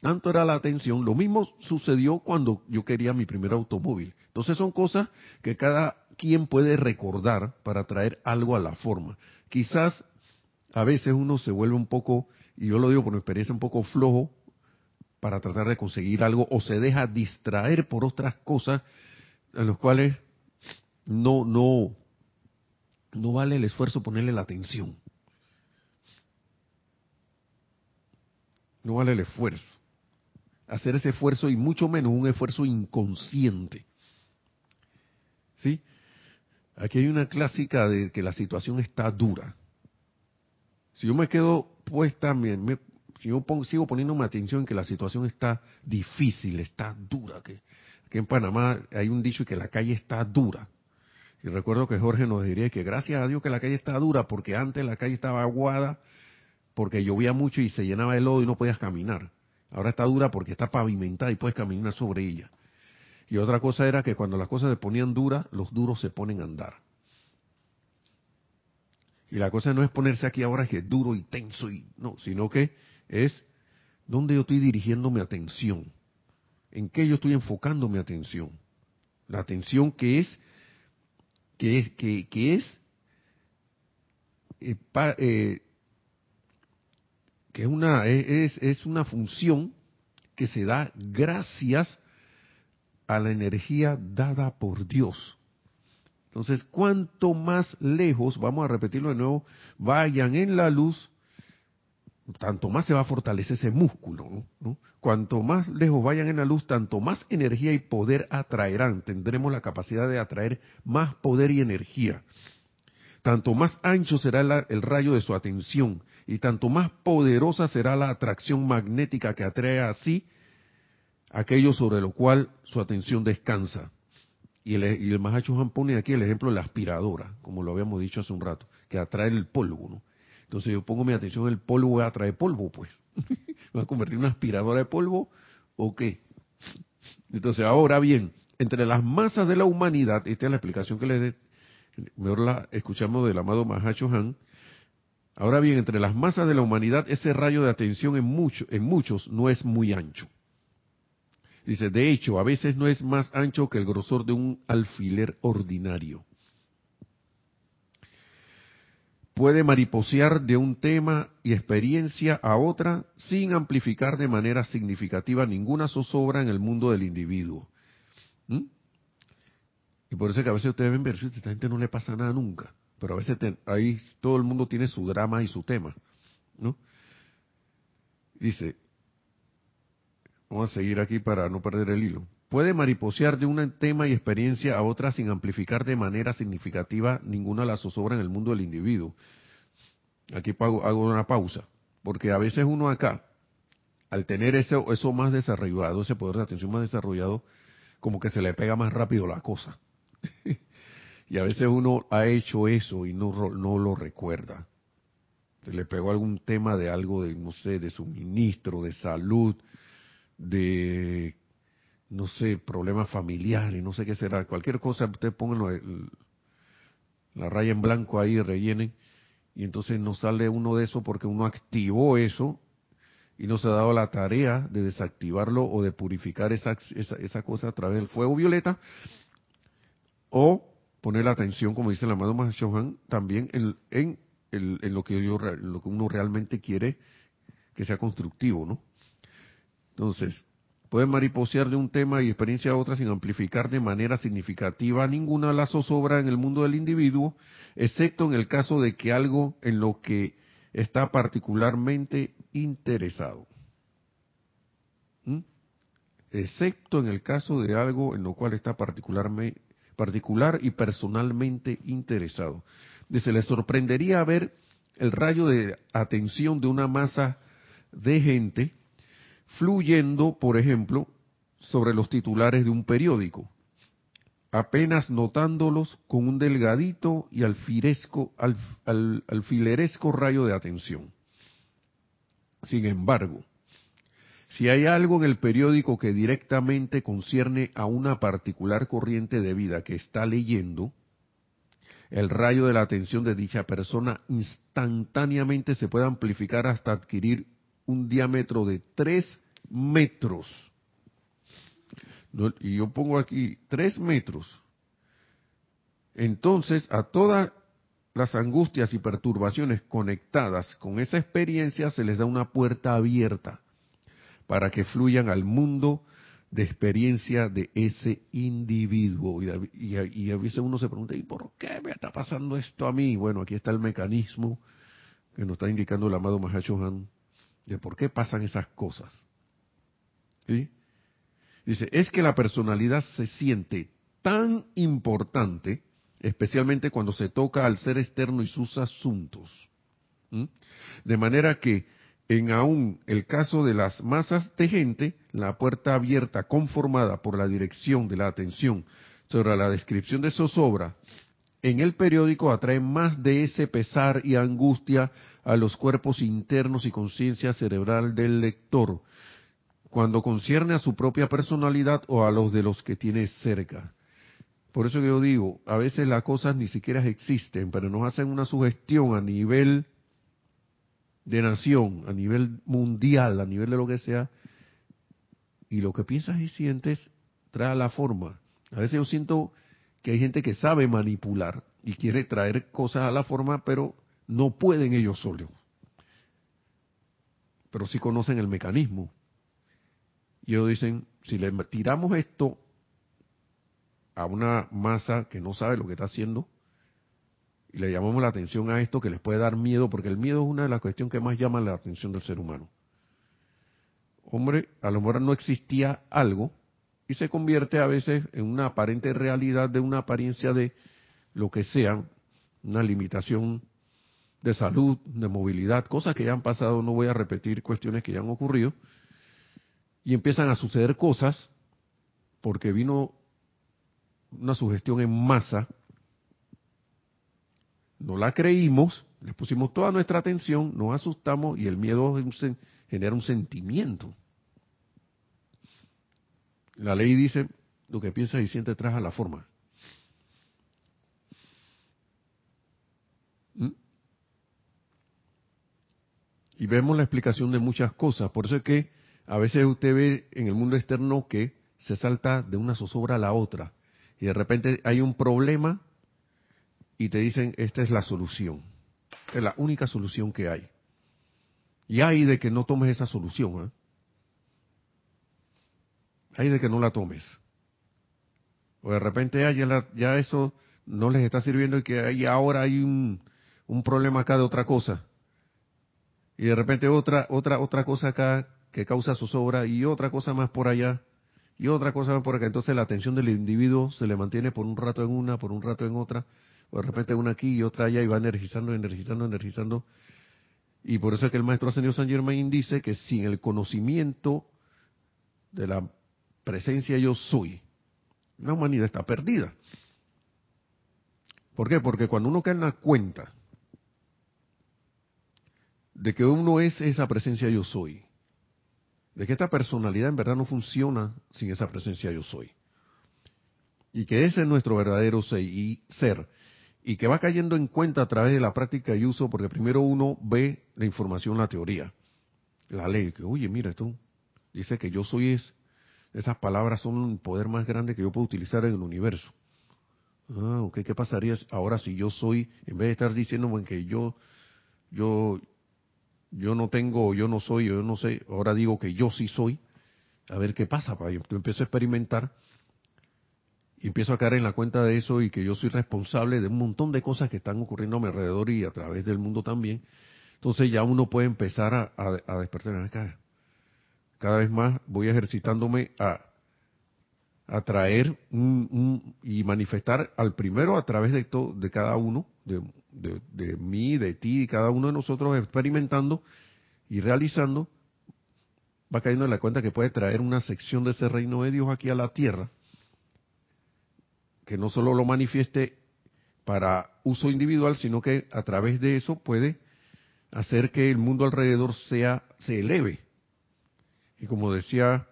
Tanto era la atención. Lo mismo sucedió cuando yo quería mi primer automóvil. Entonces son cosas que cada quien puede recordar para traer algo a la forma. Quizás a veces uno se vuelve un poco, y yo lo digo por mi experiencia, un poco flojo para tratar de conseguir algo o se deja distraer por otras cosas en las cuales no, no, no vale el esfuerzo ponerle la atención. No vale el esfuerzo. Hacer ese esfuerzo y mucho menos un esfuerzo inconsciente. ¿Sí? Aquí hay una clásica de que la situación está dura. Si yo me quedo puesta, me, si yo sigo poniéndome atención en que la situación está difícil, está dura, que aquí en Panamá hay un dicho que la calle está dura. Y recuerdo que Jorge nos diría que gracias a Dios que la calle está dura, porque antes la calle estaba aguada, porque llovía mucho y se llenaba de lodo y no podías caminar. Ahora está dura porque está pavimentada y puedes caminar sobre ella. Y otra cosa era que cuando las cosas se ponían duras, los duros se ponen a andar. Y la cosa no es ponerse aquí ahora que es duro y tenso y no, sino que es dónde yo estoy dirigiendo mi atención, en qué yo estoy enfocando mi atención. La atención que es que es que, que es eh, eh, que es una es, es una función que se da gracias a la energía dada por Dios. Entonces, cuanto más lejos, vamos a repetirlo de nuevo, vayan en la luz, tanto más se va a fortalecer ese músculo. Cuanto más lejos vayan en la luz, tanto más energía y poder atraerán. Tendremos la capacidad de atraer más poder y energía. Tanto más ancho será el rayo de su atención y tanto más poderosa será la atracción magnética que atrae así aquello sobre lo cual su atención descansa. Y el, y el pone aquí el ejemplo de la aspiradora, como lo habíamos dicho hace un rato, que atrae el polvo, ¿no? Entonces yo pongo mi atención en el polvo, voy a atraer polvo, pues. ¿Me va a convertir en una aspiradora de polvo o qué? Entonces, ahora bien, entre las masas de la humanidad, esta es la explicación que le dé, mejor la escuchamos del amado Mahacho Han, ahora bien, entre las masas de la humanidad, ese rayo de atención en, mucho, en muchos no es muy ancho. Dice, de hecho, a veces no es más ancho que el grosor de un alfiler ordinario. Puede mariposear de un tema y experiencia a otra sin amplificar de manera significativa ninguna zozobra en el mundo del individuo. ¿Mm? Y por eso que a veces ustedes ven ver, a esta gente no le pasa nada nunca. Pero a veces ahí todo el mundo tiene su drama y su tema. ¿no? Dice, Vamos a seguir aquí para no perder el hilo. Puede mariposear de un tema y experiencia a otra sin amplificar de manera significativa ninguna de las zozobra en el mundo del individuo. Aquí hago una pausa, porque a veces uno acá, al tener eso, eso más desarrollado, ese poder de atención más desarrollado, como que se le pega más rápido la cosa. y a veces uno ha hecho eso y no, no lo recuerda. Se le pegó algún tema de algo de, no sé, de suministro, de salud, de, no sé, problemas familiares, no sé qué será. Cualquier cosa, ustedes pongan la raya en blanco ahí, rellenen, y entonces no sale uno de eso porque uno activó eso y no se ha dado la tarea de desactivarlo o de purificar esa, esa, cosa a través del fuego violeta, o poner la atención, como dice el amado Mahashohan, también en, en, en, lo, que yo, lo que uno realmente quiere que sea constructivo, ¿no? Entonces, puede mariposear de un tema y experiencia a otra sin amplificar de manera significativa ninguna las zozobra en el mundo del individuo, excepto en el caso de que algo en lo que está particularmente interesado. ¿Mm? Excepto en el caso de algo en lo cual está particularmente, particular y personalmente interesado. Se le sorprendería ver el rayo de atención de una masa de gente fluyendo, por ejemplo, sobre los titulares de un periódico, apenas notándolos con un delgadito y alfiresco, alfileresco rayo de atención. Sin embargo, si hay algo en el periódico que directamente concierne a una particular corriente de vida que está leyendo, el rayo de la atención de dicha persona instantáneamente se puede amplificar hasta adquirir un diámetro de 3 metros. Y yo pongo aquí 3 metros. Entonces, a todas las angustias y perturbaciones conectadas con esa experiencia se les da una puerta abierta para que fluyan al mundo de experiencia de ese individuo. Y, a veces uno se pregunta, ¿y por qué me está pasando esto a mí? Bueno, aquí está el mecanismo que nos está indicando el amado Mahachohan de por qué pasan esas cosas. Dice, es que la personalidad se siente tan importante, especialmente cuando se toca al ser externo y sus asuntos. De manera que en aún el caso de las masas de gente, la puerta abierta conformada por la dirección de la atención sobre la descripción de zozobra en el periódico atrae más de ese pesar y angustia a los cuerpos internos y conciencia cerebral del lector, cuando concierne a su propia personalidad o a los de los que tiene cerca. Por eso que yo digo, a veces las cosas ni siquiera existen, pero nos hacen una sugestión a nivel de nación, a nivel mundial, a nivel de lo que sea, y lo que piensas y sientes trae la forma. A veces yo siento que hay gente que sabe manipular y quiere traer cosas a la forma, pero no pueden ellos solos. Pero sí conocen el mecanismo. Y ellos dicen, si le tiramos esto a una masa que no sabe lo que está haciendo, y le llamamos la atención a esto que les puede dar miedo, porque el miedo es una de las cuestiones que más llama la atención del ser humano. Hombre, a lo mejor no existía algo y se convierte a veces en una aparente realidad de una apariencia de lo que sea, una limitación de salud, de movilidad, cosas que ya han pasado, no voy a repetir cuestiones que ya han ocurrido, y empiezan a suceder cosas porque vino una sugestión en masa no la creímos, le pusimos toda nuestra atención, nos asustamos y el miedo genera un sentimiento. La ley dice, lo que piensa y siente traja la forma. Y vemos la explicación de muchas cosas. Por eso es que a veces usted ve en el mundo externo que se salta de una zozobra a la otra. Y de repente hay un problema y te dicen, esta es la solución. Es la única solución que hay. Y hay de que no tomes esa solución. ¿eh? Hay de que no la tomes. O de repente ya, ya eso no les está sirviendo y que ahora hay un, un problema acá de otra cosa. Y de repente otra, otra, otra cosa acá que causa zozobra y otra cosa más por allá y otra cosa más por acá. Entonces la atención del individuo se le mantiene por un rato en una, por un rato en otra, o de repente una aquí y otra allá y va energizando, energizando, energizando. Y por eso es que el maestro Ascendido San Germain dice que sin el conocimiento de la presencia yo soy, la humanidad está perdida. ¿Por qué? Porque cuando uno cae en la cuenta de que uno es esa presencia yo soy, de que esta personalidad en verdad no funciona sin esa presencia yo soy, y que ese es nuestro verdadero ser, y, que va cayendo en cuenta a través de la práctica y uso, porque primero uno ve la información, la teoría, la ley, que oye, mira, esto dice que yo soy es, esas palabras son un poder más grande que yo puedo utilizar en el universo. Ah, ¿qué pasaría ahora si yo soy, en vez de estar diciendo que yo, yo, yo no tengo, yo no soy, yo no sé, ahora digo que yo sí soy, a ver qué pasa, yo empiezo a experimentar y empiezo a caer en la cuenta de eso y que yo soy responsable de un montón de cosas que están ocurriendo a mi alrededor y a través del mundo también. Entonces ya uno puede empezar a, a, despertar. Cada, cada vez más voy ejercitándome a atraer un, y manifestar al primero a través de cada uno, de, de, mí, de ti, y cada uno de nosotros experimentando y realizando, va cayendo en la cuenta que puede traer una sección de ese reino de Dios aquí a la tierra, que no solo lo manifieste para uso individual, sino que a través de eso puede hacer que el mundo alrededor sea se eleve. Y como decía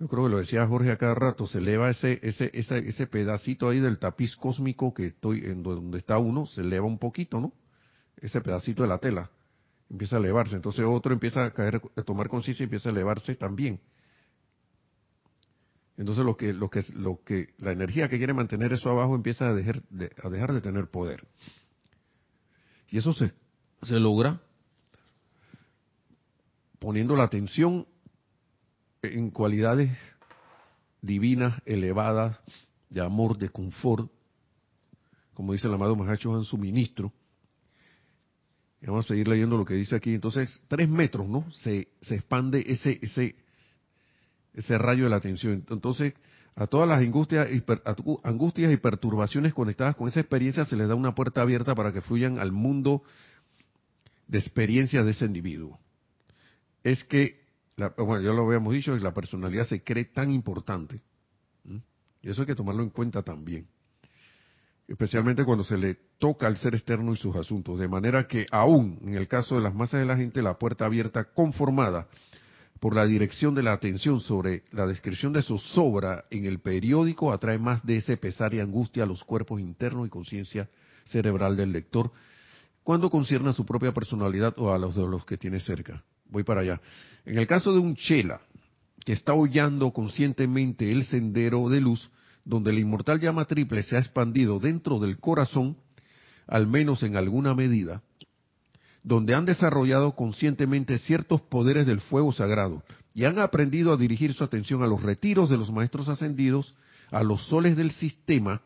yo creo que lo decía Jorge a cada rato, se eleva ese, ese, ese, ese pedacito ahí del tapiz cósmico que estoy, en donde está uno, se eleva un poquito, ¿no? Ese pedacito de la tela empieza a elevarse, entonces otro empieza a caer, a tomar conciencia y empieza a elevarse también. Entonces lo que, lo que, lo que, la energía que quiere mantener eso abajo empieza a dejar de, a dejar de tener poder. Y eso se, se logra poniendo la atención en cualidades divinas, elevadas, de amor, de confort, como dice el amado Mahacho en su ministro. Vamos a seguir leyendo lo que dice aquí. Entonces, tres metros, ¿no? Se, se expande ese, ese, ese rayo de la atención. Entonces, a todas las angustias y, angustias y perturbaciones conectadas con esa experiencia se les da una puerta abierta para que fluyan al mundo de experiencias de ese individuo. Es que bueno, ya lo habíamos dicho, la personalidad se cree tan importante. Y eso hay que tomarlo en cuenta también. Especialmente cuando se le toca al ser externo y sus asuntos. De manera que aún en el caso de las masas de la gente, la puerta abierta conformada por la dirección de la atención sobre la descripción de zozobra en el periódico atrae más de ese pesar y angustia a los cuerpos internos y conciencia cerebral del lector cuando concierne a su propia personalidad o a los de los que tiene cerca voy para allá. En el caso de un chela que está hollando conscientemente el sendero de luz, donde la inmortal llama triple se ha expandido dentro del corazón, al menos en alguna medida, donde han desarrollado conscientemente ciertos poderes del fuego sagrado y han aprendido a dirigir su atención a los retiros de los maestros ascendidos, a los soles del sistema,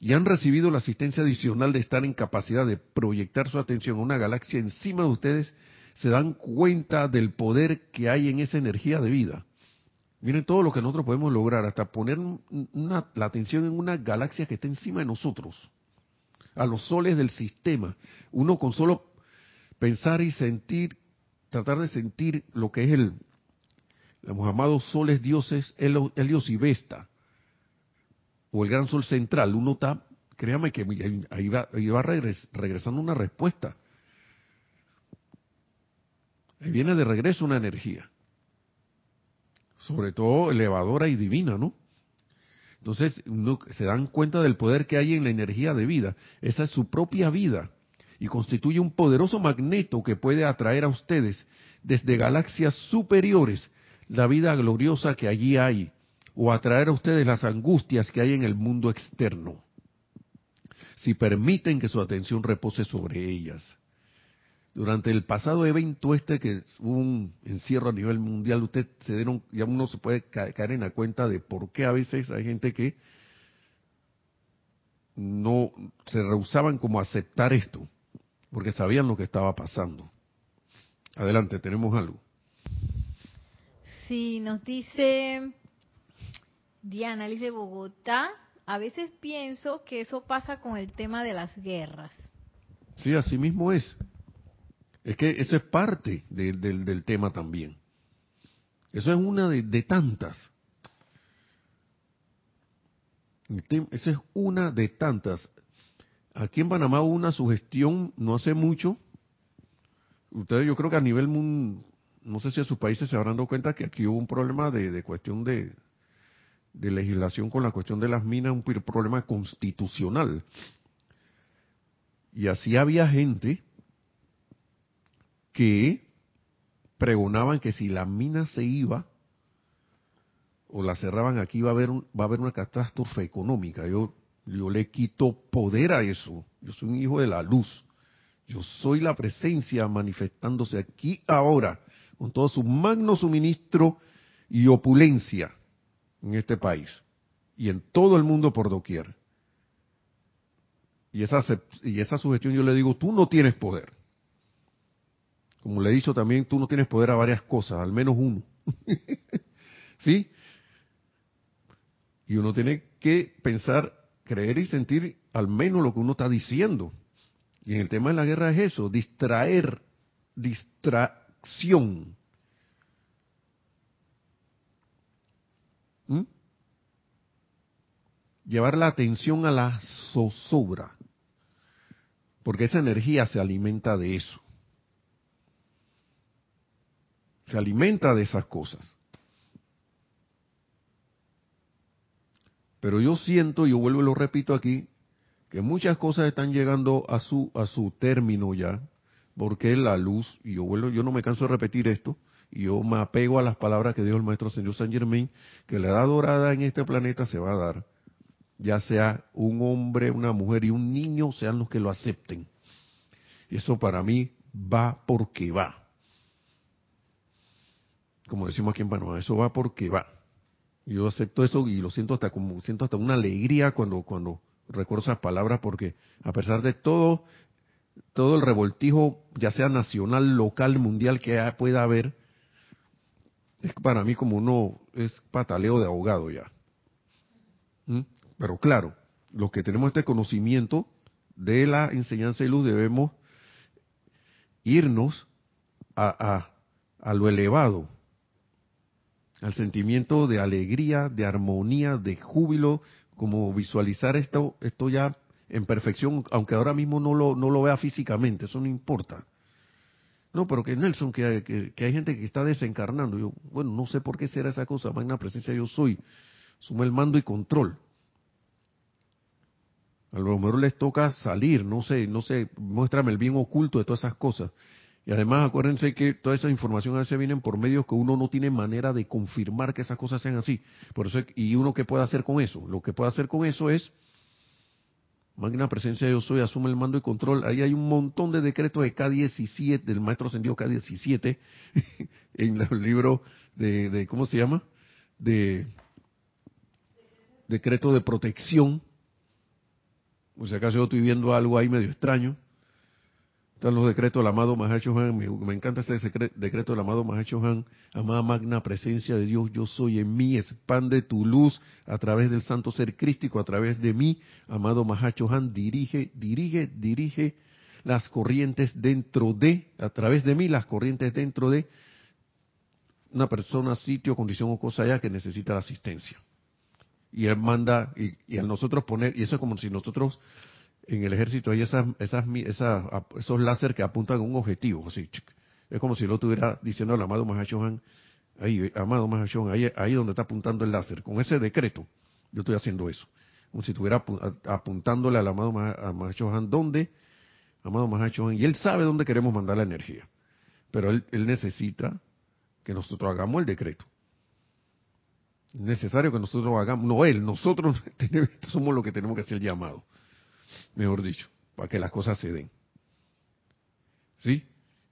y han recibido la asistencia adicional de estar en capacidad de proyectar su atención a una galaxia encima de ustedes se dan cuenta del poder que hay en esa energía de vida. Miren todo lo que nosotros podemos lograr, hasta poner la atención en una galaxia que está encima de nosotros, a los soles del sistema. Uno con solo pensar y sentir, tratar de sentir lo que es el, los llamados soles dioses, Helios y Vesta, o el gran sol central. Uno está, créame que ahí va, ahí va regresando una respuesta viene de regreso una energía, sobre todo elevadora y divina, ¿no? Entonces se dan cuenta del poder que hay en la energía de vida. Esa es su propia vida y constituye un poderoso magneto que puede atraer a ustedes desde galaxias superiores la vida gloriosa que allí hay o atraer a ustedes las angustias que hay en el mundo externo, si permiten que su atención repose sobre ellas durante el pasado evento este que hubo un encierro a nivel mundial, usted se dieron, ya uno se puede caer en la cuenta de por qué a veces hay gente que no se rehusaban como a aceptar esto, porque sabían lo que estaba pasando. Adelante, tenemos algo. Sí, nos dice Diana, dice Bogotá, a veces pienso que eso pasa con el tema de las guerras. Sí, así mismo es. Es que eso es parte del tema también. Eso es una de, tantas. Esa es una de tantas. Aquí en Panamá hubo una sugestión no hace mucho. Ustedes, yo creo que a nivel mundo, no sé si a sus países se habrán dado cuenta que aquí hubo un problema de, cuestión de, de legislación con la cuestión de las minas, un problema constitucional. Y así había gente que pregonaban que si la mina se iba o la cerraban aquí va a haber va a haber una catástrofe económica. Yo yo le quito poder a eso. Yo soy un hijo de la luz. Yo soy la presencia manifestándose aquí ahora con todo su magno suministro y opulencia en este país y en todo el mundo por doquier. Y esa, y esa sugestión yo le digo, tú no tienes poder. Como le he dicho también, tú no tienes poder a varias cosas, al menos uno. ¿Sí? Y uno tiene que pensar, creer y sentir al menos lo que uno está diciendo. Y en el tema de la guerra es eso, distraer, distracción. ¿Mm? Llevar la atención a la zozobra. Porque esa energía se alimenta de eso. Se alimenta de esas cosas. Pero yo siento, yo vuelvo y lo repito aquí, que muchas cosas están llegando a su a su término ya, porque la luz, y yo vuelvo, yo no me canso de repetir esto, y yo me apego a las palabras que dijo el maestro señor Saint Germain, que la edad dorada en este planeta se va a dar, ya sea un hombre, una mujer y un niño sean los que lo acepten. Y eso para mí va porque va como decimos aquí en Panamá, eso va porque va. Yo acepto eso y lo siento hasta como siento hasta una alegría cuando cuando recuerdo esas palabras porque a pesar de todo todo el revoltijo, ya sea nacional, local, mundial que pueda haber, es para mí como uno es pataleo de abogado ya. ¿Mm? Pero claro, los que tenemos este conocimiento de la enseñanza y luz debemos irnos a, a lo elevado, al sentimiento de alegría, de armonía, de júbilo, como visualizar esto, esto ya en perfección, aunque ahora mismo no lo, no lo vea físicamente, eso no importa. No, pero que Nelson, que, que, hay gente que está desencarnando. Yo, bueno, no sé por qué será esa cosa, magna presencia yo soy. Suma el mando y control. A lo mejor les toca salir, no sé, no sé, muéstrame el bien oculto de todas esas cosas. Y además acuérdense que toda esa información a veces vienen por medios que uno no tiene manera de confirmar que esas cosas sean así. Por eso, y uno qué puede hacer con eso? Lo que puede hacer con eso es, magna presencia yo soy, asume el mando y control. Ahí hay un montón de decretos de K17, del maestro ascendido K17, en el libro de, de, ¿cómo se llama? De decreto de protección. O sea, acaso yo estoy viendo algo ahí medio extraño están los decretos del amado Mahacho Han, me, encanta ese decreto del amado Mahacho Han, amada magna presencia de Dios, yo soy en mí, expande tu luz a través del santo ser crístico, a través de mí, amado Mahacho Han, dirige, dirige, dirige las corrientes dentro de, a través de mí, las corrientes dentro de una persona, sitio, condición o cosa allá que necesita la asistencia. Y él manda, y, y al nosotros poner, y eso es como si nosotros en el ejército hay esas, esas, esos láser que apuntan a un objetivo, así, es como si lo estuviera diciendo el amado Mahashohan, ahí, amado Mahashohan, ahí, ahí donde está apuntando el láser, con ese decreto, yo estoy haciendo eso, como si estuviera apuntándole al amado Mahashohan, ¿dónde? Amado Mahashohan, y él sabe dónde queremos mandar la energía, pero él necesita que nosotros hagamos el decreto. Es necesario que nosotros hagamos, no él, nosotros somos los que tenemos que hacer el llamado mejor dicho, para que las cosas se den. ¿Sí?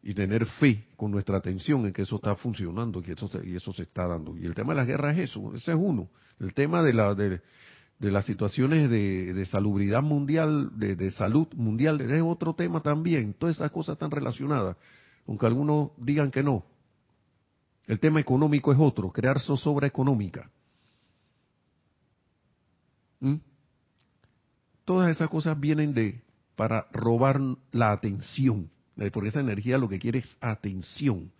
Y tener fe con nuestra atención en que eso está funcionando y eso, se, y eso se está dando. Y el tema de las guerras es eso, ese es uno. El tema de, la, de, las situaciones de, de salubridad mundial, de, de, salud mundial, es otro tema también. Todas esas cosas están relacionadas, aunque algunos digan que no. El tema económico es otro, crear zozobra económica. ¿Mm? Todas esas cosas vienen de para robar la atención, porque esa energía lo que quiere es atención.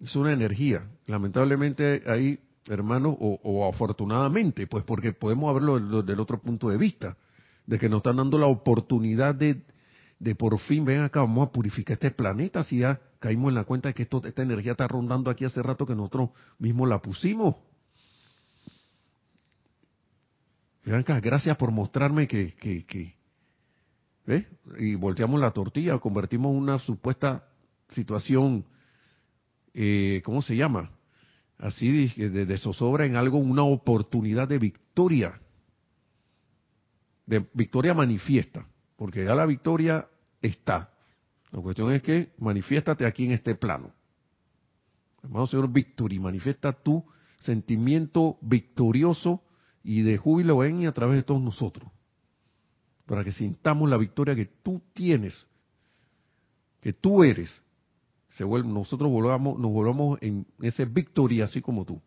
Es una energía. Lamentablemente ahí, hermanos, o, afortunadamente, pues porque podemos verlo del, del otro punto de vista, de que nos están dando la oportunidad de, de por fin, ven acá, vamos a purificar este planeta, si ya caímos en la cuenta de que esto, esta energía está rondando aquí hace rato que nosotros mismos la pusimos. Acá, gracias por mostrarme que, ¿ves? Y volteamos la tortilla, convertimos una supuesta situación, eh, ¿cómo se llama? Así de, de zozobra en algo, una oportunidad de victoria, de victoria manifiesta, porque ya la victoria está. La cuestión es que manifiéstate aquí en este plano. Hermano Señor Victory, manifiesta tu sentimiento victorioso y de júbilo en y a través de todos nosotros. Para que sintamos la victoria que tú tienes, que tú eres. Se nosotros volvamos, nos volvamos en ese victoria así como tú.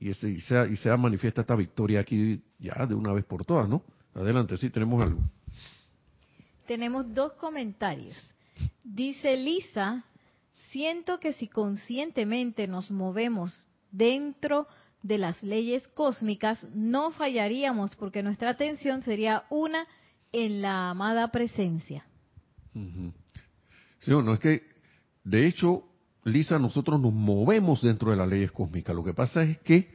Y, ese, y, sea, y sea manifiesta esta victoria aquí ya de una vez por todas, ¿no? Adelante, sí, tenemos algo. Tenemos dos comentarios. Dice Lisa, siento que si conscientemente nos movemos dentro de las leyes cósmicas, no fallaríamos porque nuestra atención sería una en la amada presencia. Sí, no es que, de hecho, Lisa, nosotros nos movemos dentro de las leyes cósmicas. Lo que pasa es que,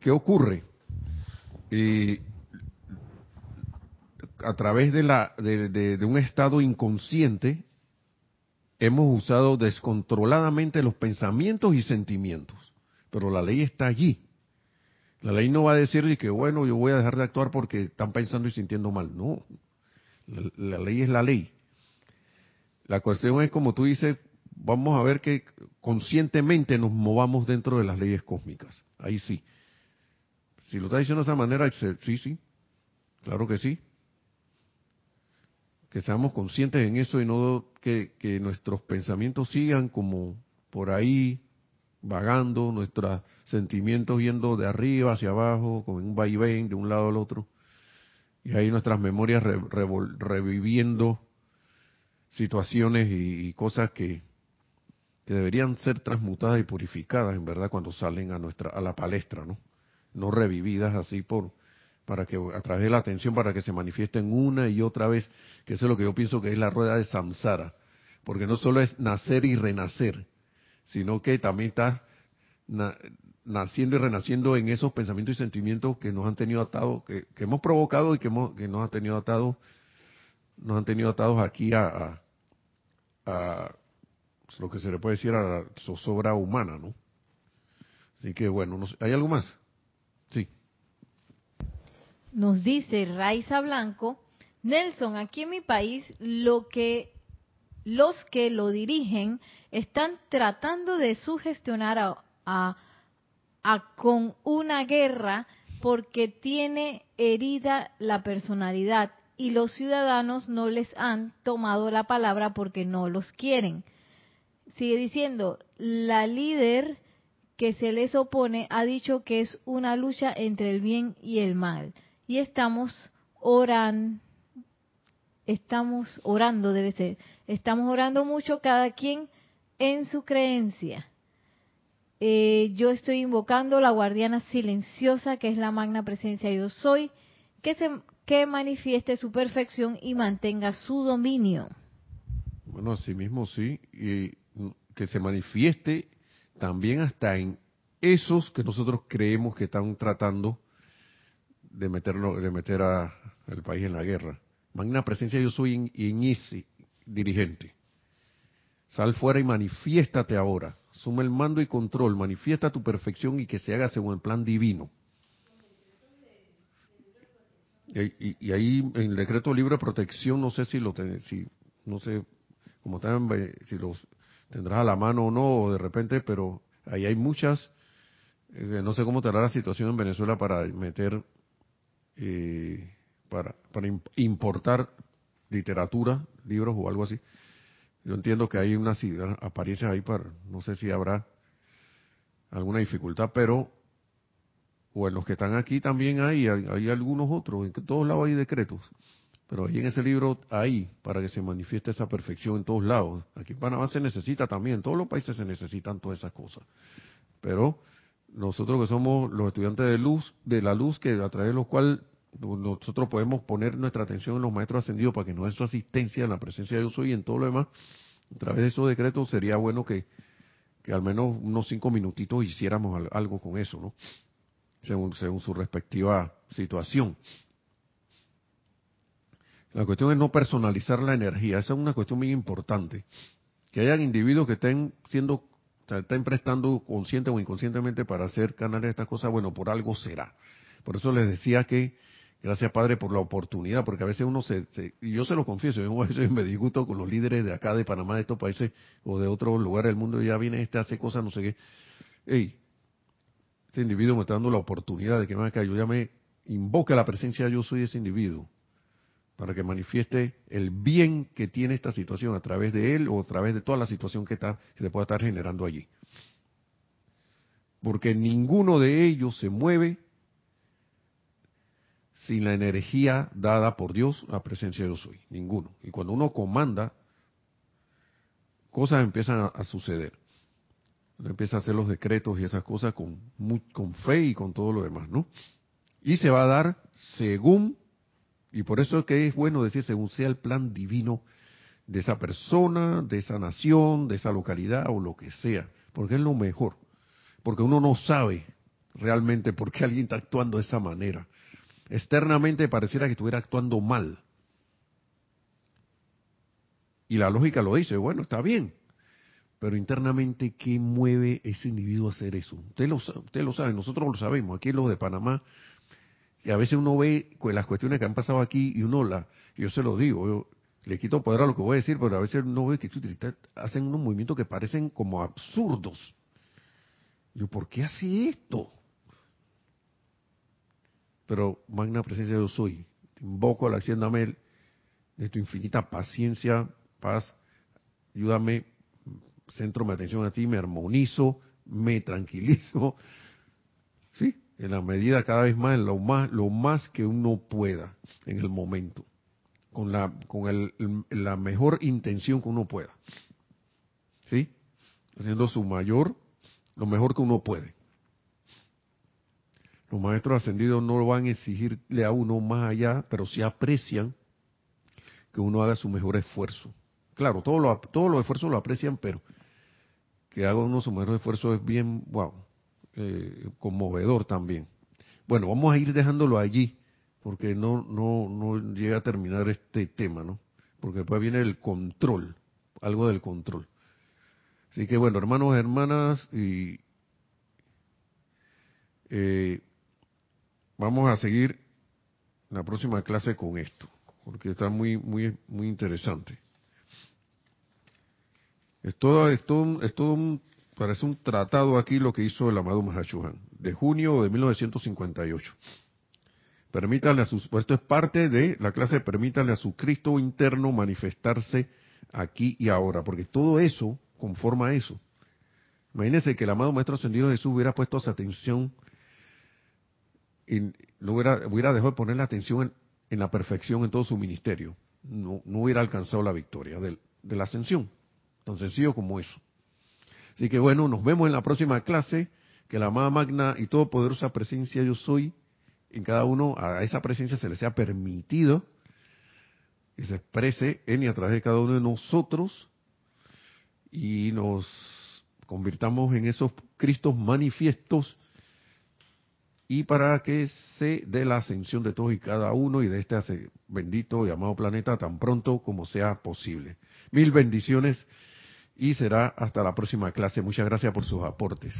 ¿qué ocurre? eh, a través de, la, de, un estado inconsciente, hemos usado descontroladamente los pensamientos y sentimientos. Pero la ley está allí. La ley no va a decir que, bueno, yo voy a dejar de actuar porque están pensando y sintiendo mal. No. La, la ley es la ley. La cuestión es, como tú dices, vamos a ver que conscientemente nos movamos dentro de las leyes cósmicas. Ahí sí. Si lo está diciendo de esa manera, sí, sí, claro que sí. Que seamos conscientes en eso y no que, nuestros pensamientos sigan como por ahí vagando, nuestros sentimientos yendo de arriba hacia abajo, con un vaivén de un lado al otro. Y ahí nuestras memorias reviviendo situaciones y, cosas que, que deberían ser transmutadas y purificadas, en verdad, cuando salen a nuestra a la palestra, ¿no? no revividas así por para que a través de la atención para que se manifiesten una y otra vez, que eso es lo que yo pienso que es la rueda de samsara, porque no solo es nacer y renacer, sino que también está naciendo y renaciendo en esos pensamientos y sentimientos que nos han tenido atados, que, hemos provocado y que, hemos, que nos han tenido atados, nos han tenido atados aquí a, a, lo que se le puede decir a la zozobra humana, ¿no? Así que bueno, ¿hay algo más? Sí. Nos dice Raiza Blanco, Nelson, aquí en mi país lo que los que lo dirigen están tratando de sugestionar a, a, con una guerra porque tiene herida la personalidad y los ciudadanos no les han tomado la palabra porque no los quieren. Sigue diciendo, la líder que se les opone ha dicho que es una lucha entre el bien y el mal. Y estamos orando, estamos orando, debe ser, estamos orando mucho cada quien en su creencia. Eh, yo estoy invocando la guardiana silenciosa, que es la magna presencia yo soy, que, se, que manifieste su perfección y mantenga su dominio. Bueno, así mismo sí, y que se manifieste también hasta en esos que nosotros creemos que están tratando de meterlo, de meter a, al país en la guerra. Magna presencia yo soy en, ese dirigente. Sal fuera y manifiéstate ahora. Suma el mando y control. Manifiesta tu perfección y que se haga según el plan divino. Y, ahí en el decreto libre protección, no sé si lo si, no sé, como están, si los tendrás a la mano o no, o de repente, pero ahí hay muchas, eh, no sé cómo estará la situación en Venezuela para meter, eh, para, importar literatura, libros o algo así. Yo entiendo que hay unas apariencias ahí para, no sé si habrá alguna dificultad, pero o en los que están aquí también hay, hay, algunos otros, en todos lados hay decretos, pero ahí en ese libro hay para que se manifieste esa perfección en todos lados. Aquí en Panamá se necesita también, en todos los países se necesitan todas esas cosas. Pero nosotros que somos los estudiantes de luz, de la luz, que a través de los cuales nosotros podemos poner nuestra atención en los maestros ascendidos para que su asistencia en la presencia de Dios hoy y en todo lo demás, a través de esos decretos sería bueno que, que al menos unos cinco minutitos hiciéramos algo con eso, ¿no? Según, según su respectiva situación. La cuestión es no personalizar la energía, esa es una cuestión muy importante. Que hayan individuos que estén siendo, estén prestando consciente o inconscientemente para hacer canales de estas cosas, bueno, por algo será. Por eso les decía que Gracias, Padre, por la oportunidad, porque a veces uno se, y yo se lo confieso, yo a veces me disgusto con los líderes de acá, de Panamá, de estos países o de otros lugares del mundo, ya viene este, hace cosas, no sé qué. Ey, este individuo me está dando la oportunidad de que me yo ya me invoque la presencia yo soy ese individuo, para que manifieste el bien que tiene esta situación a través de él o a través de toda la situación que, está, que se pueda estar generando allí. Porque ninguno de ellos se mueve sin la energía dada por Dios, la presencia de yo soy, ninguno. Y cuando uno comanda, cosas empiezan a, suceder. Uno empieza a hacer los decretos y esas cosas con, con fe y con todo lo demás, ¿no? Y se va a dar según, y por eso es que es bueno decir según sea el plan divino de esa persona, de esa nación, de esa localidad o lo que sea, porque es lo mejor. Porque uno no sabe realmente por qué alguien está actuando de esa manera. Externamente pareciera que estuviera actuando mal. Y la lógica lo dice, bueno, está bien. Pero internamente, ¿qué mueve ese individuo a hacer eso? Usted lo, usted lo sabe, nosotros lo sabemos. Aquí los de Panamá, y a veces uno ve las cuestiones que han pasado aquí y uno la, yo se lo digo, yo le quito poder a lo que voy a decir, pero a veces uno ve que hacen unos movimientos que parecen como absurdos. Yo, ¿por qué hace esto? Pero magna presencia yo soy. Te invoco a la hacienda Mel de tu infinita paciencia, paz, ayúdame, centro mi atención a ti, me armonizo, me tranquilizo, ¿sí? En la medida cada vez más, en lo más, lo más que uno pueda en el momento, con la, con el, la mejor intención que uno pueda, ¿sí? Haciendo su mayor, lo mejor que uno puede. Los maestros ascendidos no lo van a exigirle a uno más allá, pero sí aprecian que uno haga su mejor esfuerzo. Claro, todos los, todos los esfuerzos lo aprecian, pero que haga uno su mejor esfuerzo es bien, wow, eh, conmovedor también. Bueno, vamos a ir dejándolo allí, porque no, no, no llega a terminar este tema, ¿no? Porque después viene el control, algo del control. Así que bueno, hermanos, hermanas, y eh, Vamos a seguir la próxima clase con esto, porque está muy, muy, muy interesante. Es todo, es un, parece un tratado aquí lo que hizo el amado Mahashuhan, de junio de 1958. Permítanle a sus, pues esto es parte de la clase, permítanle a su Cristo interno manifestarse aquí y ahora, porque todo eso conforma eso. Imagínense que el amado Maestro Ascendido Jesús hubiera puesto su atención y no hubiera, hubiera dejado de poner la atención en, la perfección en todo su ministerio, no, no hubiera alcanzado la victoria de, la ascensión. Tan sencillo como eso. Así que bueno, nos vemos en la próxima clase. Que la amada magna y todopoderosa presencia yo soy, en cada uno, a esa presencia se le sea permitido que se exprese en y a través de cada uno de nosotros y nos convirtamos en esos Cristos manifiestos y para que se dé la ascensión de todos y cada uno y de este bendito y amado planeta tan pronto como sea posible. Mil bendiciones y será hasta la próxima clase. Muchas gracias por sus aportes.